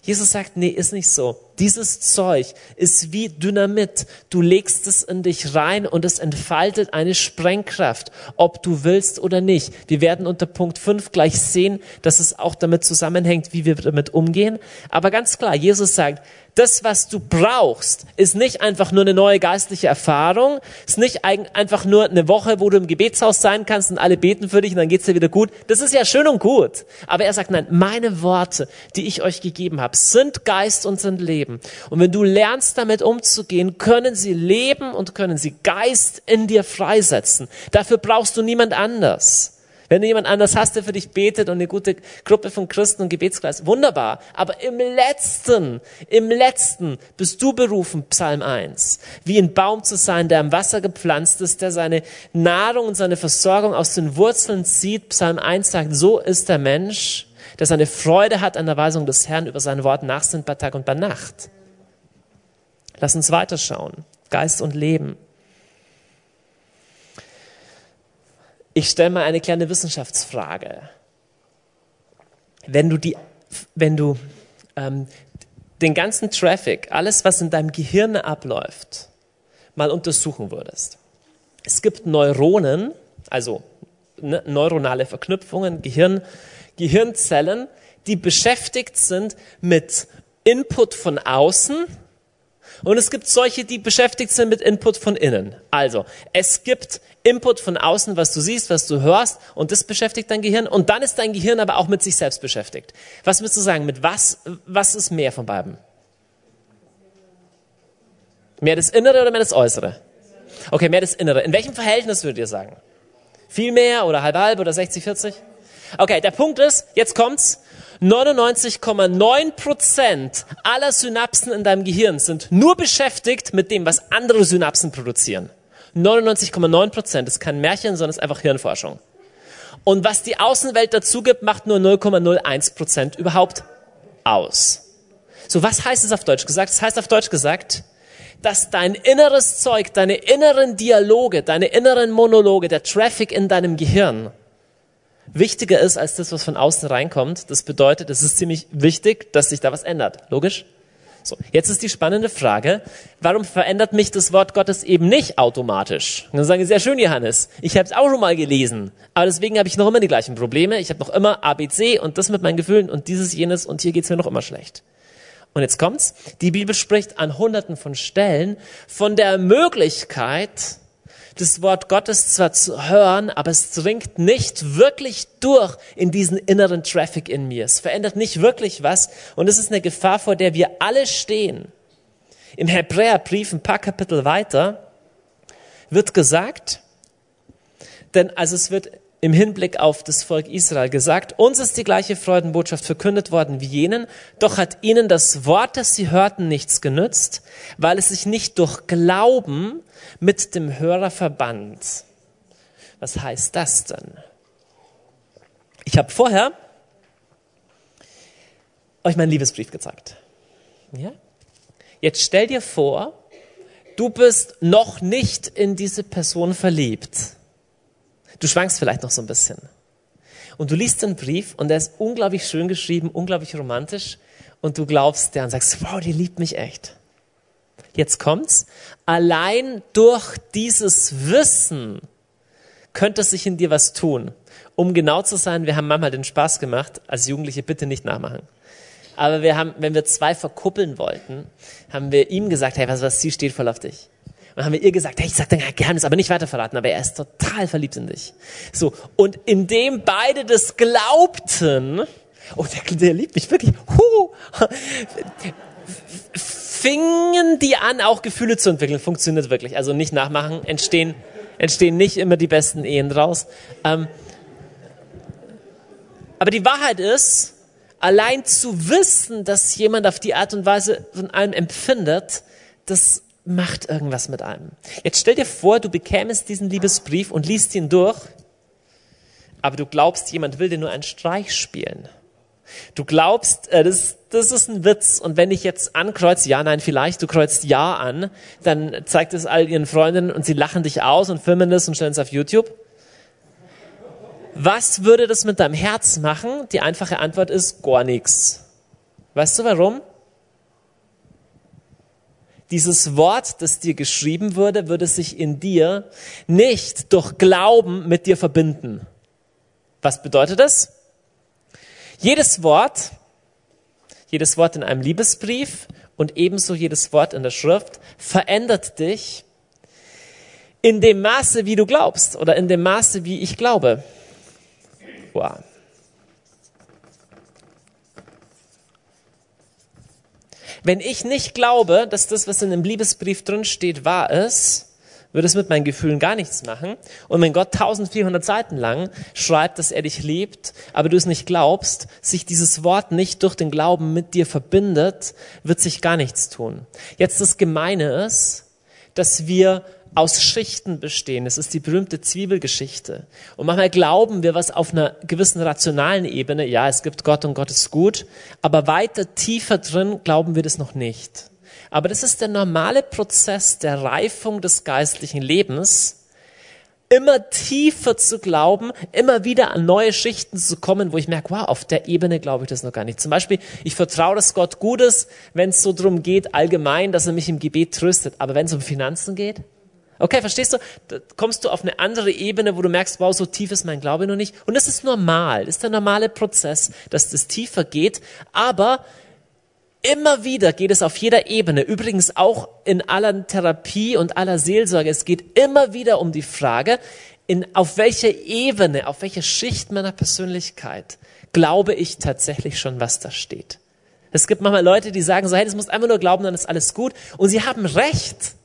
Jesus sagt, nee, ist nicht so. Dieses Zeug ist wie Dynamit. Du legst es in dich rein und es entfaltet eine Sprengkraft, ob du willst oder nicht. Wir werden unter Punkt 5 gleich sehen, dass es auch damit zusammenhängt, wie wir damit umgehen. Aber ganz klar, Jesus sagt, das, was du brauchst, ist nicht einfach nur eine neue geistliche Erfahrung, ist nicht einfach nur eine Woche, wo du im Gebetshaus sein kannst und alle beten für dich und dann geht's dir wieder gut. Das ist ja schön und gut. Aber er sagt, nein, meine Worte, die ich euch gegeben habe, sind Geist und sind Leben. Und wenn du lernst, damit umzugehen, können sie leben und können sie Geist in dir freisetzen. Dafür brauchst du niemand anders. Wenn du jemand anders hast, der für dich betet und eine gute Gruppe von Christen und Gebetskreis, wunderbar. Aber im letzten, im letzten bist du berufen, Psalm 1, wie ein Baum zu sein, der am Wasser gepflanzt ist, der seine Nahrung und seine Versorgung aus den Wurzeln zieht. Psalm 1 sagt, so ist der Mensch, der seine Freude hat an der Weisung des Herrn über sein Wort nachsinnt bei Tag und bei Nacht. Lass uns weiterschauen. Geist und Leben. Ich stelle mal eine kleine Wissenschaftsfrage. Wenn du, die, wenn du ähm, den ganzen Traffic, alles, was in deinem Gehirn abläuft, mal untersuchen würdest. Es gibt Neuronen, also ne, neuronale Verknüpfungen, Gehirn, Gehirnzellen, die beschäftigt sind mit Input von außen und es gibt solche, die beschäftigt sind mit Input von innen. Also, es gibt Input von außen, was du siehst, was du hörst, und das beschäftigt dein Gehirn. Und dann ist dein Gehirn aber auch mit sich selbst beschäftigt. Was würdest du sagen? Mit was, was ist mehr von beiden? Mehr das Innere oder mehr das Äußere? Okay, mehr das Innere. In welchem Verhältnis würdet ihr sagen? Viel mehr oder halb halb oder 60, 40? Okay, der Punkt ist, jetzt kommt's. 99,9 Prozent aller Synapsen in deinem Gehirn sind nur beschäftigt mit dem, was andere Synapsen produzieren. 99,9 Prozent ist kein Märchen, sondern ist einfach Hirnforschung. Und was die Außenwelt dazu gibt, macht nur 0,01 Prozent überhaupt aus. So, was heißt es auf Deutsch gesagt? Das heißt auf Deutsch gesagt, dass dein inneres Zeug, deine inneren Dialoge, deine inneren Monologe, der Traffic in deinem Gehirn wichtiger ist als das, was von außen reinkommt. Das bedeutet, es ist ziemlich wichtig, dass sich da was ändert. Logisch? So, jetzt ist die spannende Frage, warum verändert mich das Wort Gottes eben nicht automatisch? Und dann sagen sie, sehr schön, Johannes, ich habe es auch schon mal gelesen, aber deswegen habe ich noch immer die gleichen Probleme. Ich habe noch immer ABC und das mit meinen Gefühlen und dieses, jenes und hier geht's mir noch immer schlecht. Und jetzt kommt's, die Bibel spricht an hunderten von Stellen von der Möglichkeit, das Wort Gottes zwar zu hören, aber es dringt nicht wirklich durch in diesen inneren Traffic in mir. Es verändert nicht wirklich was und es ist eine Gefahr, vor der wir alle stehen. Im Hebräerbrief, ein paar Kapitel weiter, wird gesagt, denn also es wird im Hinblick auf das Volk Israel gesagt, uns ist die gleiche Freudenbotschaft verkündet worden wie jenen, doch hat ihnen das Wort, das sie hörten, nichts genützt, weil es sich nicht durch Glauben mit dem Hörer verband. Was heißt das denn? Ich habe vorher euch meinen Liebesbrief gezeigt. Ja? Jetzt stell dir vor, du bist noch nicht in diese Person verliebt. Du schwankst vielleicht noch so ein bisschen. Und du liest den Brief und der ist unglaublich schön geschrieben, unglaublich romantisch und du glaubst der und sagst, wow, die liebt mich echt. Jetzt kommt's. Allein durch dieses Wissen könnte sich in dir was tun. Um genau zu sein, wir haben manchmal den Spaß gemacht, als Jugendliche bitte nicht nachmachen. Aber wir haben, wenn wir zwei verkuppeln wollten, haben wir ihm gesagt, hey, was, was, sie steht voll auf dich. Und haben wir ihr gesagt, hey, ich sag dein Geheimnis, aber nicht weiter verraten, aber er ist total verliebt in dich. So. Und indem beide das glaubten, oh, der, der liebt mich wirklich, huh, fingen die an, auch Gefühle zu entwickeln. Funktioniert wirklich. Also nicht nachmachen, entstehen, entstehen nicht immer die besten Ehen draus. Ähm, aber die Wahrheit ist, allein zu wissen, dass jemand auf die Art und Weise von einem empfindet, das macht irgendwas mit einem. Jetzt stell dir vor, du bekämest diesen Liebesbrief und liest ihn durch, aber du glaubst, jemand will dir nur einen Streich spielen. Du glaubst, äh, das, das ist ein Witz. Und wenn ich jetzt ankreuze, ja, nein, vielleicht, du kreuzt ja an, dann zeigt es all ihren Freundinnen und sie lachen dich aus und filmen das und stellen es auf YouTube. Was würde das mit deinem Herz machen? Die einfache Antwort ist gar nichts. Weißt du warum? Dieses Wort, das dir geschrieben wurde, würde sich in dir nicht durch Glauben mit dir verbinden. Was bedeutet das? Jedes Wort, jedes Wort in einem Liebesbrief und ebenso jedes Wort in der Schrift verändert dich in dem Maße, wie du glaubst oder in dem Maße, wie ich glaube. Wow. Wenn ich nicht glaube, dass das, was in dem Liebesbrief drin steht, wahr ist, würde es mit meinen Gefühlen gar nichts machen. Und wenn Gott 1400 Seiten lang schreibt, dass er dich liebt, aber du es nicht glaubst, sich dieses Wort nicht durch den Glauben mit dir verbindet, wird sich gar nichts tun. Jetzt das Gemeine ist, dass wir aus Schichten bestehen. Es ist die berühmte Zwiebelgeschichte. Und manchmal glauben wir was auf einer gewissen rationalen Ebene. Ja, es gibt Gott und Gott ist gut. Aber weiter tiefer drin glauben wir das noch nicht. Aber das ist der normale Prozess der Reifung des geistlichen Lebens, immer tiefer zu glauben, immer wieder an neue Schichten zu kommen, wo ich merke, wow, auf der Ebene glaube ich das noch gar nicht. Zum Beispiel, ich vertraue, dass Gott gut ist, wenn es so darum geht, allgemein, dass er mich im Gebet tröstet. Aber wenn es um Finanzen geht, okay, verstehst du, da kommst du auf eine andere Ebene, wo du merkst, wow, so tief ist mein Glaube noch nicht. Und das ist normal, das ist der normale Prozess, dass das tiefer geht. Aber Immer wieder geht es auf jeder Ebene, übrigens auch in aller Therapie und aller Seelsorge, es geht immer wieder um die Frage, in, auf welcher Ebene, auf welcher Schicht meiner Persönlichkeit glaube ich tatsächlich schon, was da steht. Es gibt manchmal Leute, die sagen so, hey, das musst einfach nur glauben, dann ist alles gut. Und sie haben recht.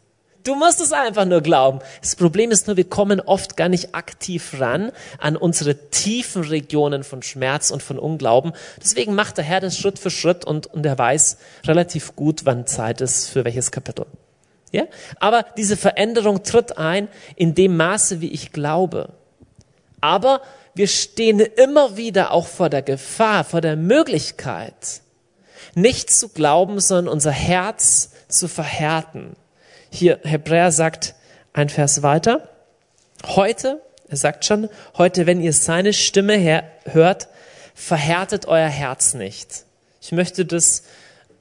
Du musst es einfach nur glauben. Das Problem ist nur, wir kommen oft gar nicht aktiv ran an unsere tiefen Regionen von Schmerz und von Unglauben. Deswegen macht der Herr das Schritt für Schritt und, und er weiß relativ gut, wann Zeit ist für welches Kapitel. Ja? Aber diese Veränderung tritt ein in dem Maße, wie ich glaube. Aber wir stehen immer wieder auch vor der Gefahr, vor der Möglichkeit, nicht zu glauben, sondern unser Herz zu verhärten hier, Hebräer sagt ein Vers weiter. Heute, er sagt schon, heute, wenn ihr seine Stimme hört, verhärtet euer Herz nicht. Ich möchte das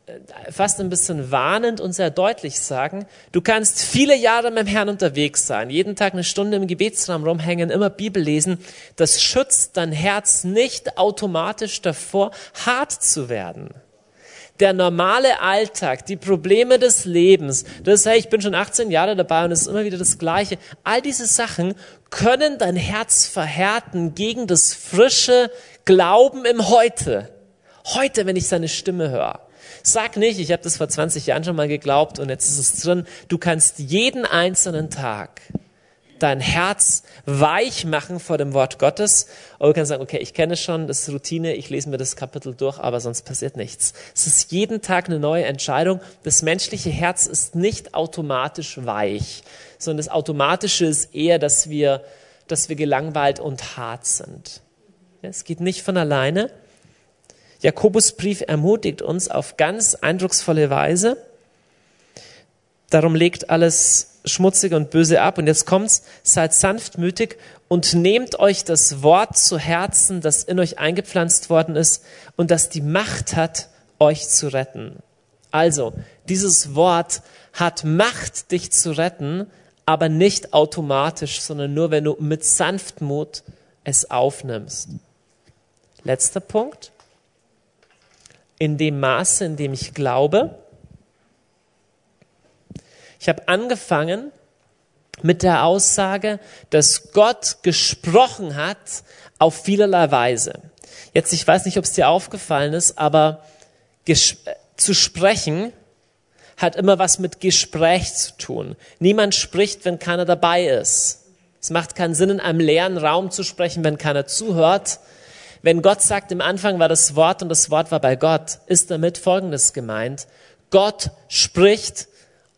äh, fast ein bisschen warnend und sehr deutlich sagen. Du kannst viele Jahre mit dem Herrn unterwegs sein, jeden Tag eine Stunde im Gebetsraum rumhängen, immer Bibel lesen. Das schützt dein Herz nicht automatisch davor, hart zu werden der normale Alltag, die Probleme des Lebens, das, hey, ich bin schon 18 Jahre dabei und es ist immer wieder das Gleiche. All diese Sachen können dein Herz verhärten gegen das frische Glauben im Heute. Heute, wenn ich seine Stimme höre. Sag nicht, ich habe das vor 20 Jahren schon mal geglaubt und jetzt ist es drin. Du kannst jeden einzelnen Tag dein Herz weich machen vor dem Wort Gottes. Oder du kannst sagen, okay, ich kenne schon, das ist Routine, ich lese mir das Kapitel durch, aber sonst passiert nichts. Es ist jeden Tag eine neue Entscheidung. Das menschliche Herz ist nicht automatisch weich, sondern das Automatische ist eher, dass wir, dass wir gelangweilt und hart sind. Es geht nicht von alleine. Jakobusbrief ermutigt uns auf ganz eindrucksvolle Weise, Darum legt alles Schmutzige und Böse ab. Und jetzt kommt's, seid sanftmütig und nehmt euch das Wort zu Herzen, das in euch eingepflanzt worden ist und das die Macht hat, euch zu retten. Also, dieses Wort hat Macht, dich zu retten, aber nicht automatisch, sondern nur, wenn du mit Sanftmut es aufnimmst. Letzter Punkt. In dem Maße, in dem ich glaube. Ich habe angefangen mit der Aussage, dass Gott gesprochen hat auf vielerlei Weise. Jetzt, ich weiß nicht, ob es dir aufgefallen ist, aber zu sprechen hat immer was mit Gespräch zu tun. Niemand spricht, wenn keiner dabei ist. Es macht keinen Sinn, in einem leeren Raum zu sprechen, wenn keiner zuhört. Wenn Gott sagt, im Anfang war das Wort und das Wort war bei Gott, ist damit Folgendes gemeint. Gott spricht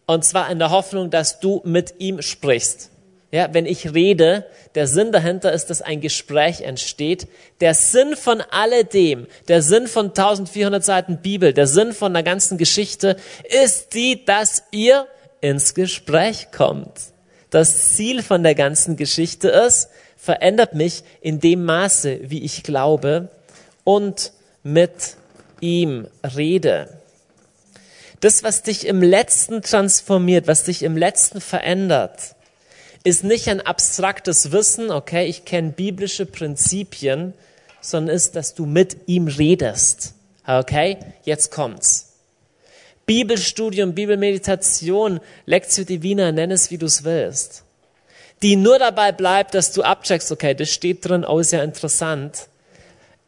und zwar in der Hoffnung, dass du mit ihm sprichst. Ja, wenn ich rede, der Sinn dahinter ist, dass ein Gespräch entsteht. Der Sinn von alledem, der Sinn von 1400 Seiten Bibel, der Sinn von der ganzen Geschichte ist die, dass ihr ins Gespräch kommt. Das Ziel von der ganzen Geschichte ist, verändert mich in dem Maße, wie ich glaube und mit ihm rede. Das, was dich im Letzten transformiert, was dich im Letzten verändert, ist nicht ein abstraktes Wissen, okay, ich kenne biblische Prinzipien, sondern ist, dass du mit ihm redest. Okay, jetzt kommt's. Bibelstudium, Bibelmeditation, Lectio Divina, nenn es wie du es willst. Die nur dabei bleibt, dass du abcheckst, okay, das steht drin, oh, ist ja interessant,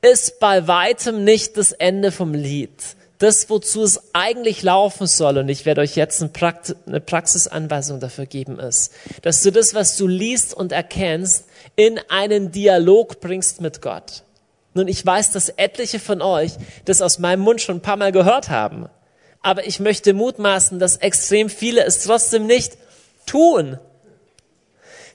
ist bei weitem nicht das Ende vom Lied das, wozu es eigentlich laufen soll, und ich werde euch jetzt eine Praxisanweisung dafür geben, ist, dass du das, was du liest und erkennst, in einen Dialog bringst mit Gott. Nun, ich weiß, dass etliche von euch das aus meinem Mund schon ein paar Mal gehört haben. Aber ich möchte mutmaßen, dass extrem viele es trotzdem nicht tun.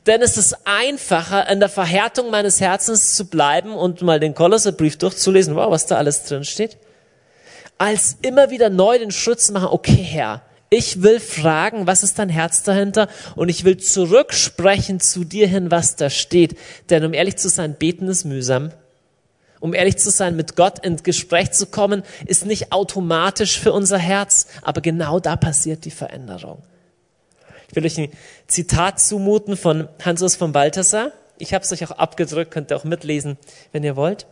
Denn es ist einfacher, in der Verhärtung meines Herzens zu bleiben und mal den Kolosserbrief durchzulesen, wow, was da alles drin steht als immer wieder neu den Schritt zu machen, okay Herr, ich will fragen, was ist dein Herz dahinter? Und ich will zurücksprechen zu dir hin, was da steht. Denn um ehrlich zu sein, beten ist mühsam. Um ehrlich zu sein, mit Gott ins Gespräch zu kommen, ist nicht automatisch für unser Herz, aber genau da passiert die Veränderung. Ich will euch ein Zitat zumuten von Hansus von Balthasar. Ich habe es euch auch abgedrückt, könnt ihr auch mitlesen, wenn ihr wollt.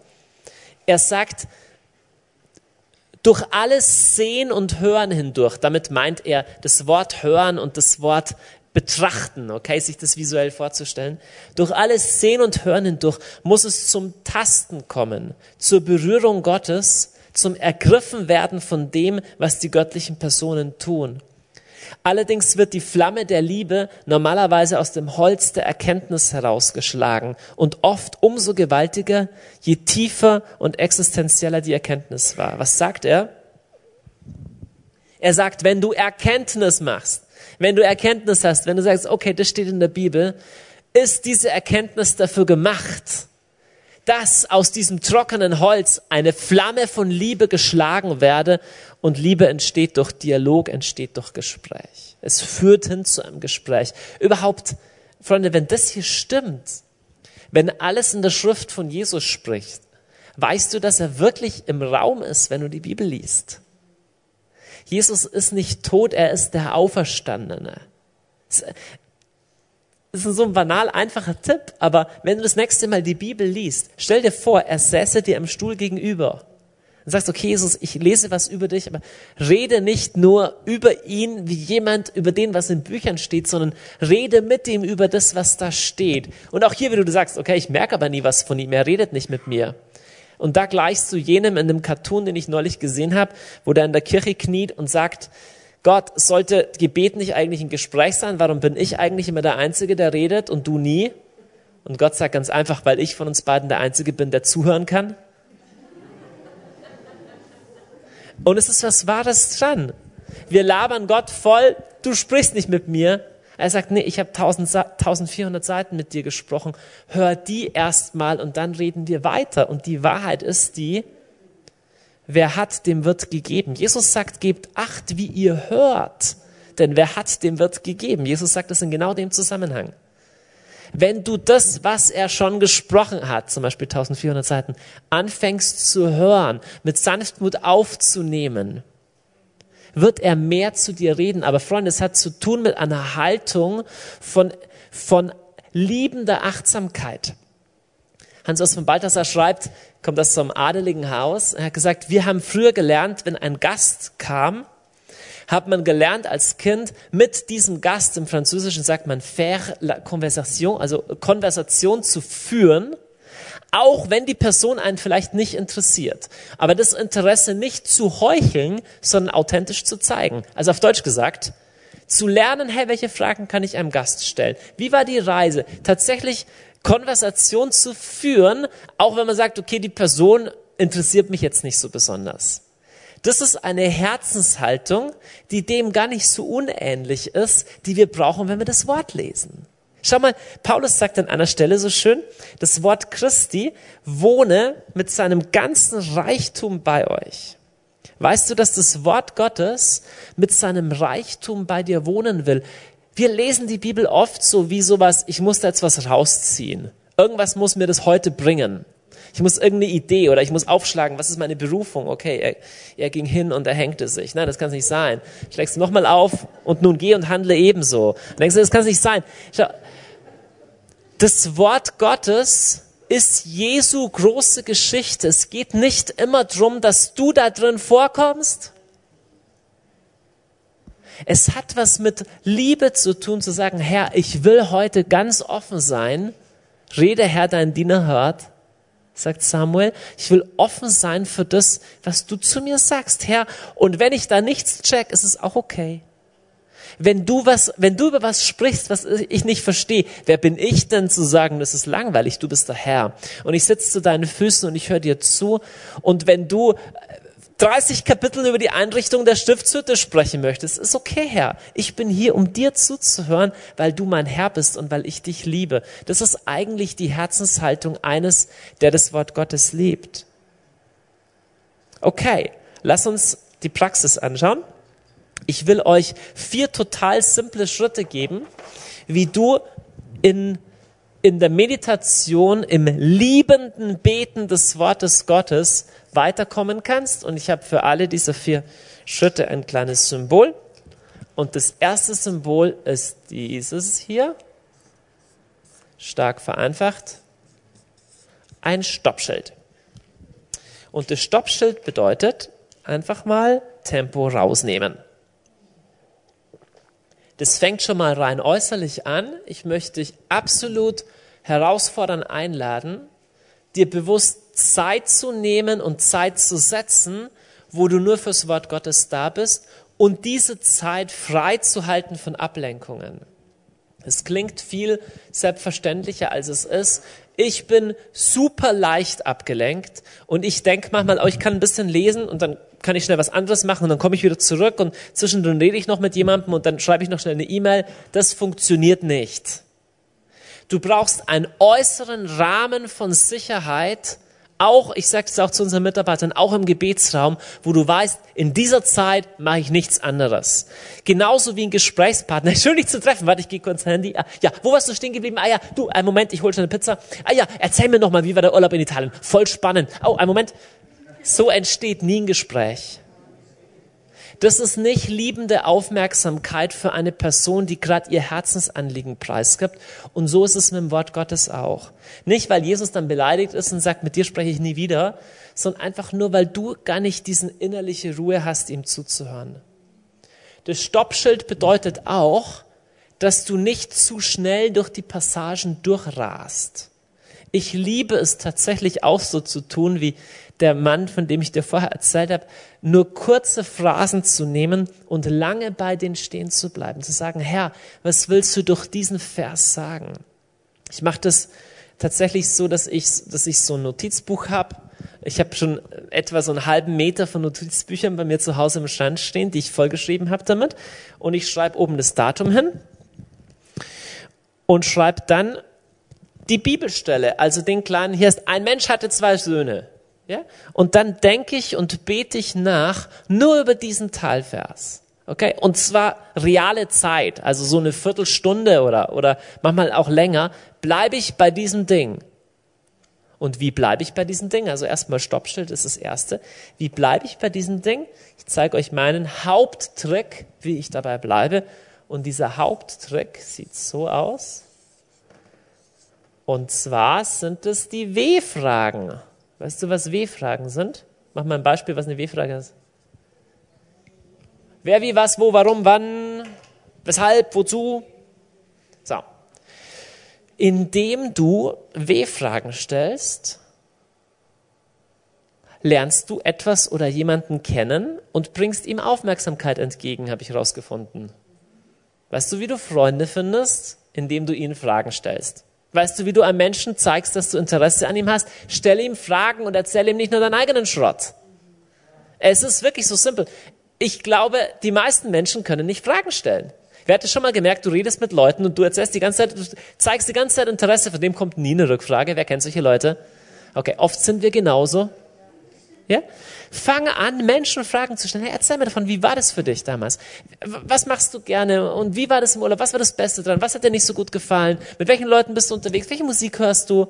Er sagt, durch alles Sehen und Hören hindurch. Damit meint er das Wort Hören und das Wort betrachten, okay, sich das visuell vorzustellen. Durch alles Sehen und Hören hindurch muss es zum Tasten kommen, zur Berührung Gottes, zum Ergriffenwerden von dem, was die göttlichen Personen tun. Allerdings wird die Flamme der Liebe normalerweise aus dem Holz der Erkenntnis herausgeschlagen und oft umso gewaltiger, je tiefer und existenzieller die Erkenntnis war. Was sagt er? Er sagt, wenn du Erkenntnis machst, wenn du Erkenntnis hast, wenn du sagst, okay, das steht in der Bibel, ist diese Erkenntnis dafür gemacht, dass aus diesem trockenen Holz eine Flamme von Liebe geschlagen werde und Liebe entsteht durch Dialog, entsteht durch Gespräch. Es führt hin zu einem Gespräch. Überhaupt, Freunde, wenn das hier stimmt, wenn alles in der Schrift von Jesus spricht, weißt du, dass er wirklich im Raum ist, wenn du die Bibel liest. Jesus ist nicht tot, er ist der Auferstandene. Das ist so ein banal einfacher Tipp, aber wenn du das nächste Mal die Bibel liest, stell dir vor, er säße dir im Stuhl gegenüber und sagst, okay, Jesus, ich lese was über dich, aber rede nicht nur über ihn wie jemand, über den, was in Büchern steht, sondern rede mit ihm über das, was da steht. Und auch hier, wie du sagst, okay, ich merke aber nie was von ihm, er redet nicht mit mir. Und da gleichst du jenem in dem Cartoon, den ich neulich gesehen habe, wo der in der Kirche kniet und sagt, Gott, sollte Gebet nicht eigentlich ein Gespräch sein? Warum bin ich eigentlich immer der Einzige, der redet und du nie? Und Gott sagt ganz einfach, weil ich von uns beiden der Einzige bin, der zuhören kann. Und es ist was Wahres dran. Wir labern Gott voll, du sprichst nicht mit mir. Er sagt, nee, ich habe 1400 Seiten mit dir gesprochen. Hör die erstmal und dann reden wir weiter. Und die Wahrheit ist die, Wer hat, dem wird gegeben. Jesus sagt, gebt acht, wie ihr hört. denn wer hat, dem wird gegeben. Jesus sagt das in genau dem Zusammenhang. Wenn du das, was er schon gesprochen hat, zum Beispiel 1400 Seiten, anfängst zu hören, mit Sanftmut aufzunehmen, wird er mehr zu dir reden. Aber Freunde, es hat zu tun mit einer Haltung von, von liebender Achtsamkeit. Hans Urs von Balthasar schreibt, kommt das zum adeligen Haus. Er hat gesagt, wir haben früher gelernt, wenn ein Gast kam, hat man gelernt als Kind, mit diesem Gast, im Französischen sagt man faire la conversation, also Konversation zu führen, auch wenn die Person einen vielleicht nicht interessiert. Aber das Interesse nicht zu heucheln, sondern authentisch zu zeigen. Also auf Deutsch gesagt, zu lernen, hey, welche Fragen kann ich einem Gast stellen? Wie war die Reise? Tatsächlich Konversation zu führen, auch wenn man sagt, okay, die Person interessiert mich jetzt nicht so besonders. Das ist eine Herzenshaltung, die dem gar nicht so unähnlich ist, die wir brauchen, wenn wir das Wort lesen. Schau mal, Paulus sagt an einer Stelle so schön, das Wort Christi wohne mit seinem ganzen Reichtum bei euch. Weißt du, dass das Wort Gottes mit seinem Reichtum bei dir wohnen will? Wir lesen die Bibel oft so wie sowas, ich muss da jetzt was rausziehen. Irgendwas muss mir das heute bringen. Ich muss irgendeine Idee oder ich muss aufschlagen, was ist meine Berufung? Okay, er, er ging hin und er hängte sich. Nein, das kann es nicht sein. Schlägst du nochmal auf und nun geh und handle ebenso. Dann denkst du, das kann es nicht sein. Das Wort Gottes ist Jesu große Geschichte. Es geht nicht immer drum, dass du da drin vorkommst. Es hat was mit Liebe zu tun, zu sagen, Herr, ich will heute ganz offen sein. Rede, Herr, dein Diener hört, sagt Samuel. Ich will offen sein für das, was du zu mir sagst, Herr. Und wenn ich da nichts check, ist es auch okay wenn du was, wenn du über was sprichst, was ich nicht verstehe, wer bin ich denn zu sagen, das ist langweilig, du bist der Herr. Und ich sitze zu deinen Füßen und ich höre dir zu. Und wenn du 30 Kapitel über die Einrichtung der Stiftshütte sprechen möchtest, ist okay, Herr. Ich bin hier, um dir zuzuhören, weil du mein Herr bist und weil ich dich liebe. Das ist eigentlich die Herzenshaltung eines, der das Wort Gottes liebt. Okay, lass uns die Praxis anschauen. Ich will euch vier total simple Schritte geben, wie du in, in der Meditation, im liebenden Beten des Wortes Gottes weiterkommen kannst. Und ich habe für alle diese vier Schritte ein kleines Symbol. Und das erste Symbol ist dieses hier. Stark vereinfacht. Ein Stoppschild. Und das Stoppschild bedeutet einfach mal Tempo rausnehmen. Das fängt schon mal rein äußerlich an. Ich möchte dich absolut herausfordern, einladen, dir bewusst Zeit zu nehmen und Zeit zu setzen, wo du nur fürs Wort Gottes da bist und diese Zeit frei zu halten von Ablenkungen. Es klingt viel selbstverständlicher, als es ist. Ich bin super leicht abgelenkt und ich denke manchmal, oh, ich kann ein bisschen lesen und dann kann ich schnell was anderes machen und dann komme ich wieder zurück und zwischendrin rede ich noch mit jemandem und dann schreibe ich noch schnell eine E-Mail. Das funktioniert nicht. Du brauchst einen äußeren Rahmen von Sicherheit, auch, ich sage es auch zu unseren Mitarbeitern, auch im Gebetsraum, wo du weißt, in dieser Zeit mache ich nichts anderes. Genauso wie ein Gesprächspartner. Schön, dich zu treffen. Warte, ich gehe kurz Handy. Ah, ja, wo warst du stehen geblieben? Ah ja, du, einen Moment, ich hole schon eine Pizza. Ah ja, erzähl mir noch mal, wie war der Urlaub in Italien? Voll spannend. Oh, einen Moment. So entsteht nie ein Gespräch. Das ist nicht liebende Aufmerksamkeit für eine Person, die gerade ihr Herzensanliegen preisgibt. Und so ist es mit dem Wort Gottes auch. Nicht, weil Jesus dann beleidigt ist und sagt, mit dir spreche ich nie wieder, sondern einfach nur, weil du gar nicht diesen innerliche Ruhe hast, ihm zuzuhören. Das Stoppschild bedeutet auch, dass du nicht zu schnell durch die Passagen durchrast. Ich liebe es tatsächlich auch so zu tun, wie der Mann, von dem ich dir vorher erzählt habe, nur kurze Phrasen zu nehmen und lange bei denen stehen zu bleiben, zu sagen, Herr, was willst du durch diesen Vers sagen? Ich mache das tatsächlich so, dass ich, dass ich so ein Notizbuch habe. Ich habe schon etwa so einen halben Meter von Notizbüchern bei mir zu Hause im Stand stehen, die ich vollgeschrieben habe damit. Und ich schreibe oben das Datum hin und schreibe dann die Bibelstelle, also den kleinen, hier ist, ein Mensch hatte zwei Söhne. Ja? Und dann denke ich und bete ich nach, nur über diesen Teilvers. Okay? Und zwar reale Zeit, also so eine Viertelstunde oder, oder manchmal auch länger, bleibe ich bei diesem Ding. Und wie bleibe ich bei diesem Ding? Also erstmal Stoppschild ist das erste. Wie bleibe ich bei diesem Ding? Ich zeige euch meinen Haupttrick, wie ich dabei bleibe. Und dieser Haupttrick sieht so aus. Und zwar sind es die W-Fragen. Weißt du, was W-Fragen sind? Mach mal ein Beispiel, was eine W-Frage ist. Wer, wie, was, wo, warum, wann, weshalb, wozu. So. Indem du W-Fragen stellst, lernst du etwas oder jemanden kennen und bringst ihm Aufmerksamkeit entgegen, habe ich herausgefunden. Weißt du, wie du Freunde findest? Indem du ihnen Fragen stellst. Weißt du, wie du einem Menschen zeigst, dass du Interesse an ihm hast? Stelle ihm Fragen und erzähle ihm nicht nur deinen eigenen Schrott. Es ist wirklich so simpel ich glaube, die meisten Menschen können nicht Fragen stellen. Wer hat das schon mal gemerkt, du redest mit Leuten und du erzählst die ganze Zeit, du zeigst die ganze Zeit Interesse, von dem kommt nie eine Rückfrage. Wer kennt solche Leute? Okay, oft sind wir genauso. Ja? Fange an, Menschen Fragen zu stellen. Hey, erzähl mir davon, wie war das für dich damals? Was machst du gerne? Und wie war das im Urlaub? Was war das Beste dran? Was hat dir nicht so gut gefallen? Mit welchen Leuten bist du unterwegs? Welche Musik hörst du?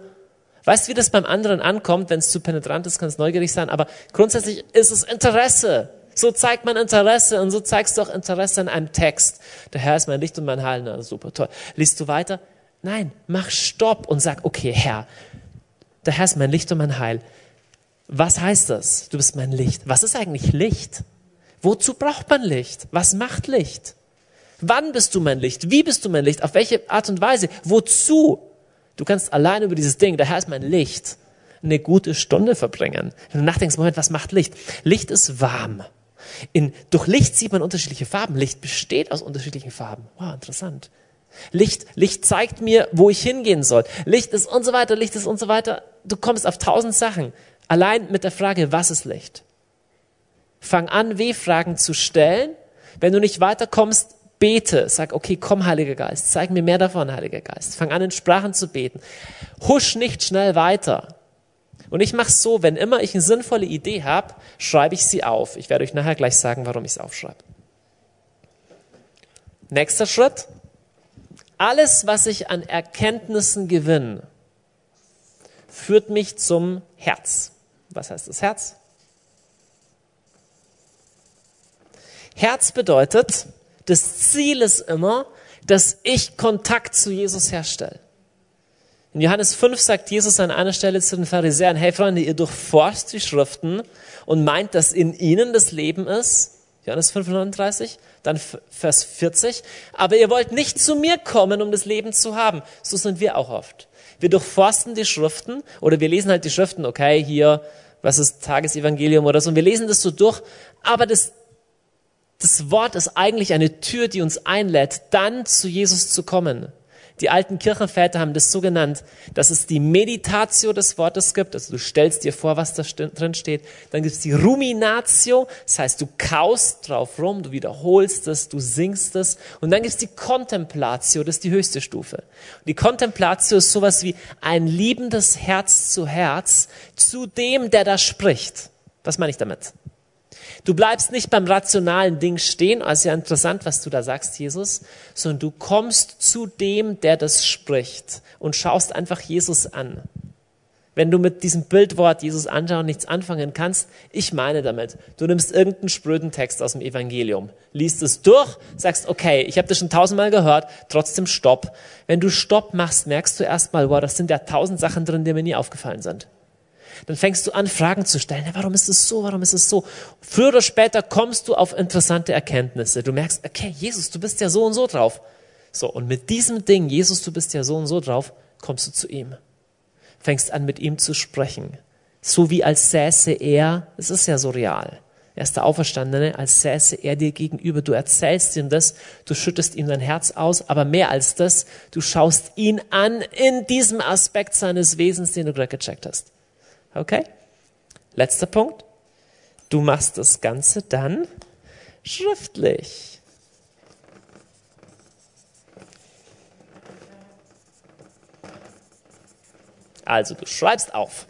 Weißt du, wie das beim anderen ankommt? Wenn es zu penetrant ist, kann es neugierig sein. Aber grundsätzlich ist es Interesse. So zeigt man Interesse und so zeigst du auch Interesse an einem Text. Der Herr ist mein Licht und mein Heil. Na, super, toll. Liest du weiter? Nein, mach Stopp und sag, okay, Herr, der Herr ist mein Licht und mein Heil. Was heißt das? Du bist mein Licht. Was ist eigentlich Licht? Wozu braucht man Licht? Was macht Licht? Wann bist du mein Licht? Wie bist du mein Licht? Auf welche Art und Weise? Wozu? Du kannst allein über dieses Ding, der Herr ist mein Licht, eine gute Stunde verbringen. Wenn du nachdenkst, Moment, was macht Licht? Licht ist warm. In, durch Licht sieht man unterschiedliche Farben. Licht besteht aus unterschiedlichen Farben. Wow, interessant. Licht, Licht zeigt mir, wo ich hingehen soll. Licht ist und so weiter, Licht ist und so weiter. Du kommst auf tausend Sachen. Allein mit der Frage, was ist Licht? Fang an, W-Fragen zu stellen. Wenn du nicht weiterkommst, bete. Sag, okay, komm, Heiliger Geist. Zeig mir mehr davon, Heiliger Geist. Fang an, in Sprachen zu beten. Husch nicht schnell weiter. Und ich mache so, wenn immer ich eine sinnvolle Idee habe, schreibe ich sie auf. Ich werde euch nachher gleich sagen, warum ich es aufschreibe. Nächster Schritt. Alles, was ich an Erkenntnissen gewinne, führt mich zum Herz. Was heißt das Herz? Herz bedeutet, das Ziel ist immer, dass ich Kontakt zu Jesus herstelle. In Johannes 5 sagt Jesus an einer Stelle zu den Pharisäern, hey Freunde, ihr durchforscht die Schriften und meint, dass in ihnen das Leben ist. Johannes 5, 39, dann Vers 40. Aber ihr wollt nicht zu mir kommen, um das Leben zu haben. So sind wir auch oft. Wir durchforsten die Schriften oder wir lesen halt die Schriften, okay, hier, was ist Tagesevangelium oder so, und wir lesen das so durch. Aber das, das Wort ist eigentlich eine Tür, die uns einlädt, dann zu Jesus zu kommen. Die alten Kirchenväter haben das so genannt, dass es die Meditatio des Wortes gibt, also du stellst dir vor, was da drin steht. Dann gibt es die Ruminatio, das heißt, du kaust drauf rum, du wiederholst es, du singst es. Und dann gibt es die Contemplatio, das ist die höchste Stufe. Und die Contemplatio ist sowas wie ein liebendes Herz zu Herz zu dem, der da spricht. Was meine ich damit? Du bleibst nicht beim rationalen Ding stehen, also ja interessant, was du da sagst, Jesus, sondern du kommst zu dem, der das spricht und schaust einfach Jesus an. Wenn du mit diesem Bildwort Jesus anschauen nichts anfangen kannst, ich meine damit, du nimmst irgendeinen spröden Text aus dem Evangelium, liest es durch, sagst, okay, ich habe das schon tausendmal gehört, trotzdem Stopp. Wenn du Stopp machst, merkst du erstmal, wow, das sind ja tausend Sachen drin, die mir nie aufgefallen sind dann fängst du an, Fragen zu stellen. Warum ist es so? Warum ist es so? Früher oder später kommst du auf interessante Erkenntnisse. Du merkst, okay, Jesus, du bist ja so und so drauf. So, und mit diesem Ding, Jesus, du bist ja so und so drauf, kommst du zu ihm. Fängst an, mit ihm zu sprechen. So wie als säße er, es ist ja so real. Er ist der Auferstandene, als säße er dir gegenüber. Du erzählst ihm das, du schüttest ihm dein Herz aus, aber mehr als das, du schaust ihn an in diesem Aspekt seines Wesens, den du gerade gecheckt hast. Okay? Letzter Punkt. Du machst das Ganze dann schriftlich. Also du schreibst auf.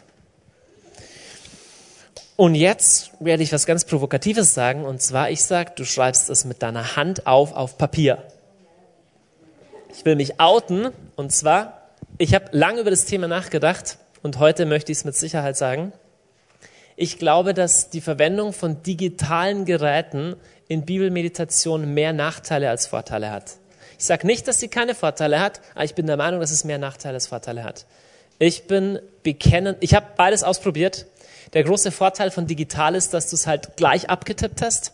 Und jetzt werde ich was ganz Provokatives sagen, und zwar, ich sage, du schreibst es mit deiner Hand auf, auf Papier. Ich will mich outen, und zwar, ich habe lange über das Thema nachgedacht, und heute möchte ich es mit Sicherheit sagen. Ich glaube, dass die Verwendung von digitalen Geräten in Bibelmeditation mehr Nachteile als Vorteile hat. Ich sage nicht, dass sie keine Vorteile hat, aber ich bin der Meinung, dass es mehr Nachteile als Vorteile hat. Ich bin bekennend, ich habe beides ausprobiert. Der große Vorteil von digital ist, dass du es halt gleich abgetippt hast,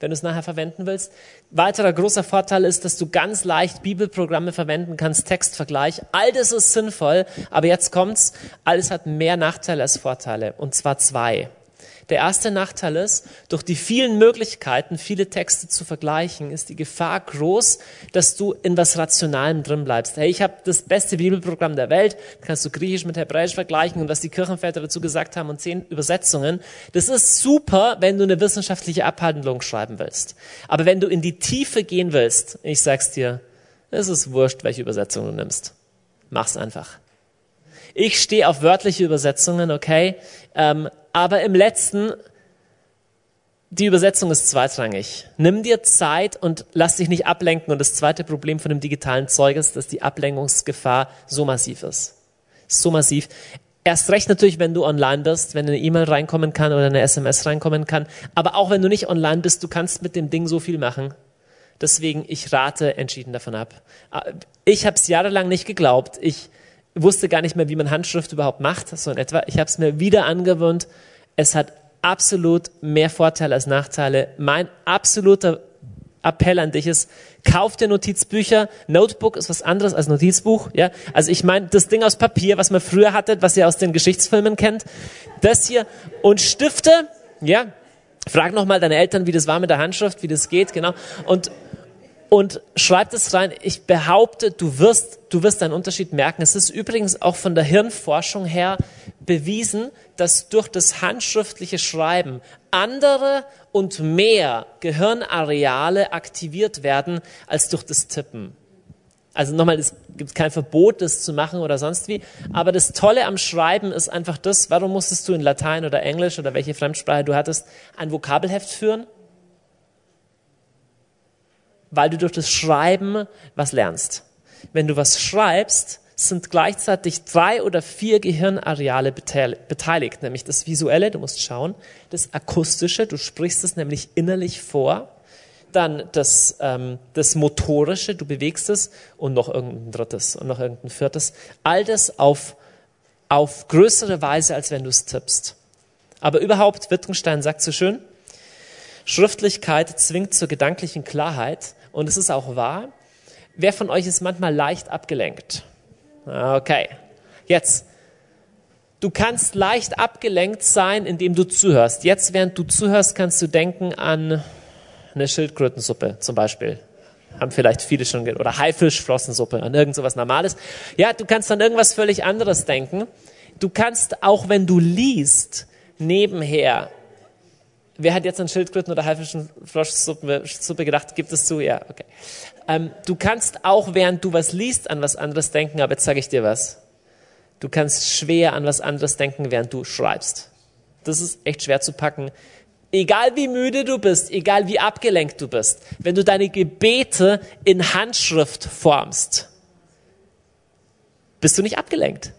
wenn du es nachher verwenden willst. Weiterer großer Vorteil ist, dass du ganz leicht Bibelprogramme verwenden kannst, Textvergleich. All das ist sinnvoll, aber jetzt kommt's, alles hat mehr Nachteile als Vorteile, und zwar zwei. Der erste Nachteil ist, durch die vielen Möglichkeiten, viele Texte zu vergleichen, ist die Gefahr groß, dass du in was Rationalem drin bleibst. Hey, ich habe das beste Bibelprogramm der Welt, kannst du Griechisch mit Hebräisch vergleichen und was die Kirchenväter dazu gesagt haben und zehn Übersetzungen. Das ist super, wenn du eine wissenschaftliche Abhandlung schreiben willst. Aber wenn du in die Tiefe gehen willst, ich sag's dir, es ist wurscht, welche Übersetzung du nimmst. Mach's einfach. Ich stehe auf wörtliche Übersetzungen, okay? Ähm, aber im letzten, die Übersetzung ist zweitrangig. Nimm dir Zeit und lass dich nicht ablenken. Und das zweite Problem von dem digitalen Zeug ist, dass die Ablenkungsgefahr so massiv ist. So massiv. Erst recht natürlich, wenn du online bist, wenn eine E-Mail reinkommen kann oder eine SMS reinkommen kann. Aber auch wenn du nicht online bist, du kannst mit dem Ding so viel machen. Deswegen, ich rate entschieden davon ab. Ich habe es jahrelang nicht geglaubt. Ich wusste gar nicht mehr, wie man Handschrift überhaupt macht, so in etwa. Ich habe es mir wieder angewöhnt. Es hat absolut mehr Vorteile als Nachteile. Mein absoluter Appell an dich ist, kauf dir Notizbücher. Notebook ist was anderes als Notizbuch. Ja, also ich meine das Ding aus Papier, was man früher hatte, was ihr aus den Geschichtsfilmen kennt. Das hier und Stifte. Ja, frag noch mal deine Eltern, wie das war mit der Handschrift, wie das geht, genau. Und und schreib das rein. Ich behaupte, du wirst, du wirst einen Unterschied merken. Es ist übrigens auch von der Hirnforschung her bewiesen, dass durch das handschriftliche Schreiben andere und mehr Gehirnareale aktiviert werden als durch das Tippen. Also nochmal, es gibt kein Verbot, das zu machen oder sonst wie. Aber das Tolle am Schreiben ist einfach das, warum musstest du in Latein oder Englisch oder welche Fremdsprache du hattest, ein Vokabelheft führen? Weil du durch das Schreiben was lernst. Wenn du was schreibst, sind gleichzeitig drei oder vier Gehirnareale beteiligt, nämlich das Visuelle, du musst schauen, das Akustische, du sprichst es nämlich innerlich vor, dann das, ähm, das Motorische, du bewegst es und noch irgendein drittes und noch irgendein viertes. All das auf, auf größere Weise, als wenn du es tippst. Aber überhaupt, Wittgenstein sagt so schön, Schriftlichkeit zwingt zur gedanklichen Klarheit und es ist auch wahr. Wer von euch ist manchmal leicht abgelenkt? Okay. Jetzt. Du kannst leicht abgelenkt sein, indem du zuhörst. Jetzt, während du zuhörst, kannst du denken an eine Schildkrötensuppe zum Beispiel. Haben vielleicht viele schon. Oder Haifischflossensuppe, an irgend sowas Normales. Ja, du kannst an irgendwas völlig anderes denken. Du kannst auch, wenn du liest, nebenher Wer hat jetzt an Schildkröten oder Haifischenfloschsuppe gedacht? Gibt es zu? Ja, okay. Ähm, du kannst auch, während du was liest, an was anderes denken, aber jetzt sage ich dir was. Du kannst schwer an was anderes denken, während du schreibst. Das ist echt schwer zu packen. Egal wie müde du bist, egal wie abgelenkt du bist, wenn du deine Gebete in Handschrift formst, bist du nicht abgelenkt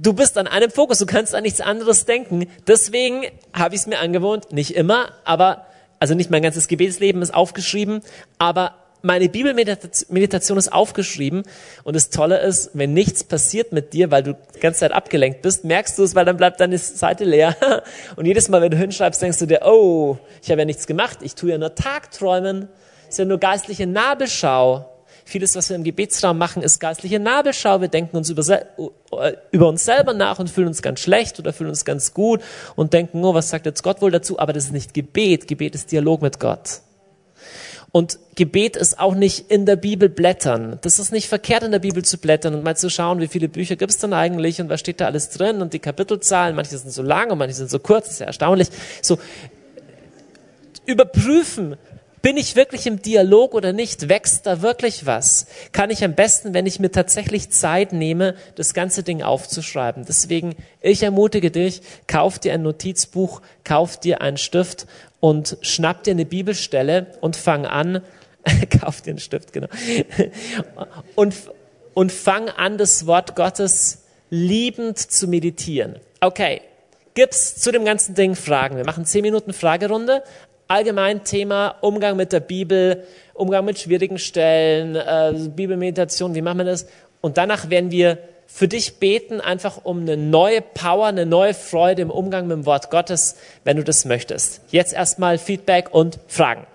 du bist an einem Fokus, du kannst an nichts anderes denken. Deswegen habe ich es mir angewohnt, nicht immer, aber, also nicht mein ganzes Gebetsleben ist aufgeschrieben, aber meine Bibelmeditation ist aufgeschrieben und das Tolle ist, wenn nichts passiert mit dir, weil du die ganze Zeit abgelenkt bist, merkst du es, weil dann bleibt deine Seite leer. Und jedes Mal, wenn du hinschreibst, denkst du dir, oh, ich habe ja nichts gemacht, ich tue ja nur Tagträumen, ist ja nur geistliche Nabelschau. Vieles, was wir im Gebetsraum machen, ist geistliche Nabelschau. Wir denken uns über, äh, über, uns selber nach und fühlen uns ganz schlecht oder fühlen uns ganz gut und denken, oh, was sagt jetzt Gott wohl dazu? Aber das ist nicht Gebet. Gebet ist Dialog mit Gott. Und Gebet ist auch nicht in der Bibel blättern. Das ist nicht verkehrt, in der Bibel zu blättern und mal zu schauen, wie viele Bücher gibt es denn eigentlich und was steht da alles drin und die Kapitelzahlen. Manche sind so lang und manche sind so kurz. Das ist ja erstaunlich. So überprüfen, Bin ich wirklich im Dialog oder nicht? Wächst da wirklich was? Kann ich am besten, wenn ich mir tatsächlich Zeit nehme, das ganze Ding aufzuschreiben. Deswegen, ich ermutige dich, kauf dir ein Notizbuch, kauf dir einen Stift und schnapp dir eine Bibelstelle und fang an, kauf dir einen Stift, genau. Und, und fang an, das Wort Gottes liebend zu meditieren. Okay, gibt's zu dem ganzen Ding Fragen? Wir machen zehn Minuten Fragerunde. Allgemein Thema Umgang mit der Bibel, Umgang mit schwierigen Stellen, äh, Bibelmeditation, wie machen wir das? Und danach werden wir für dich beten, einfach um eine neue Power, eine neue Freude im Umgang mit dem Wort Gottes, wenn du das möchtest. Jetzt erstmal Feedback und Fragen.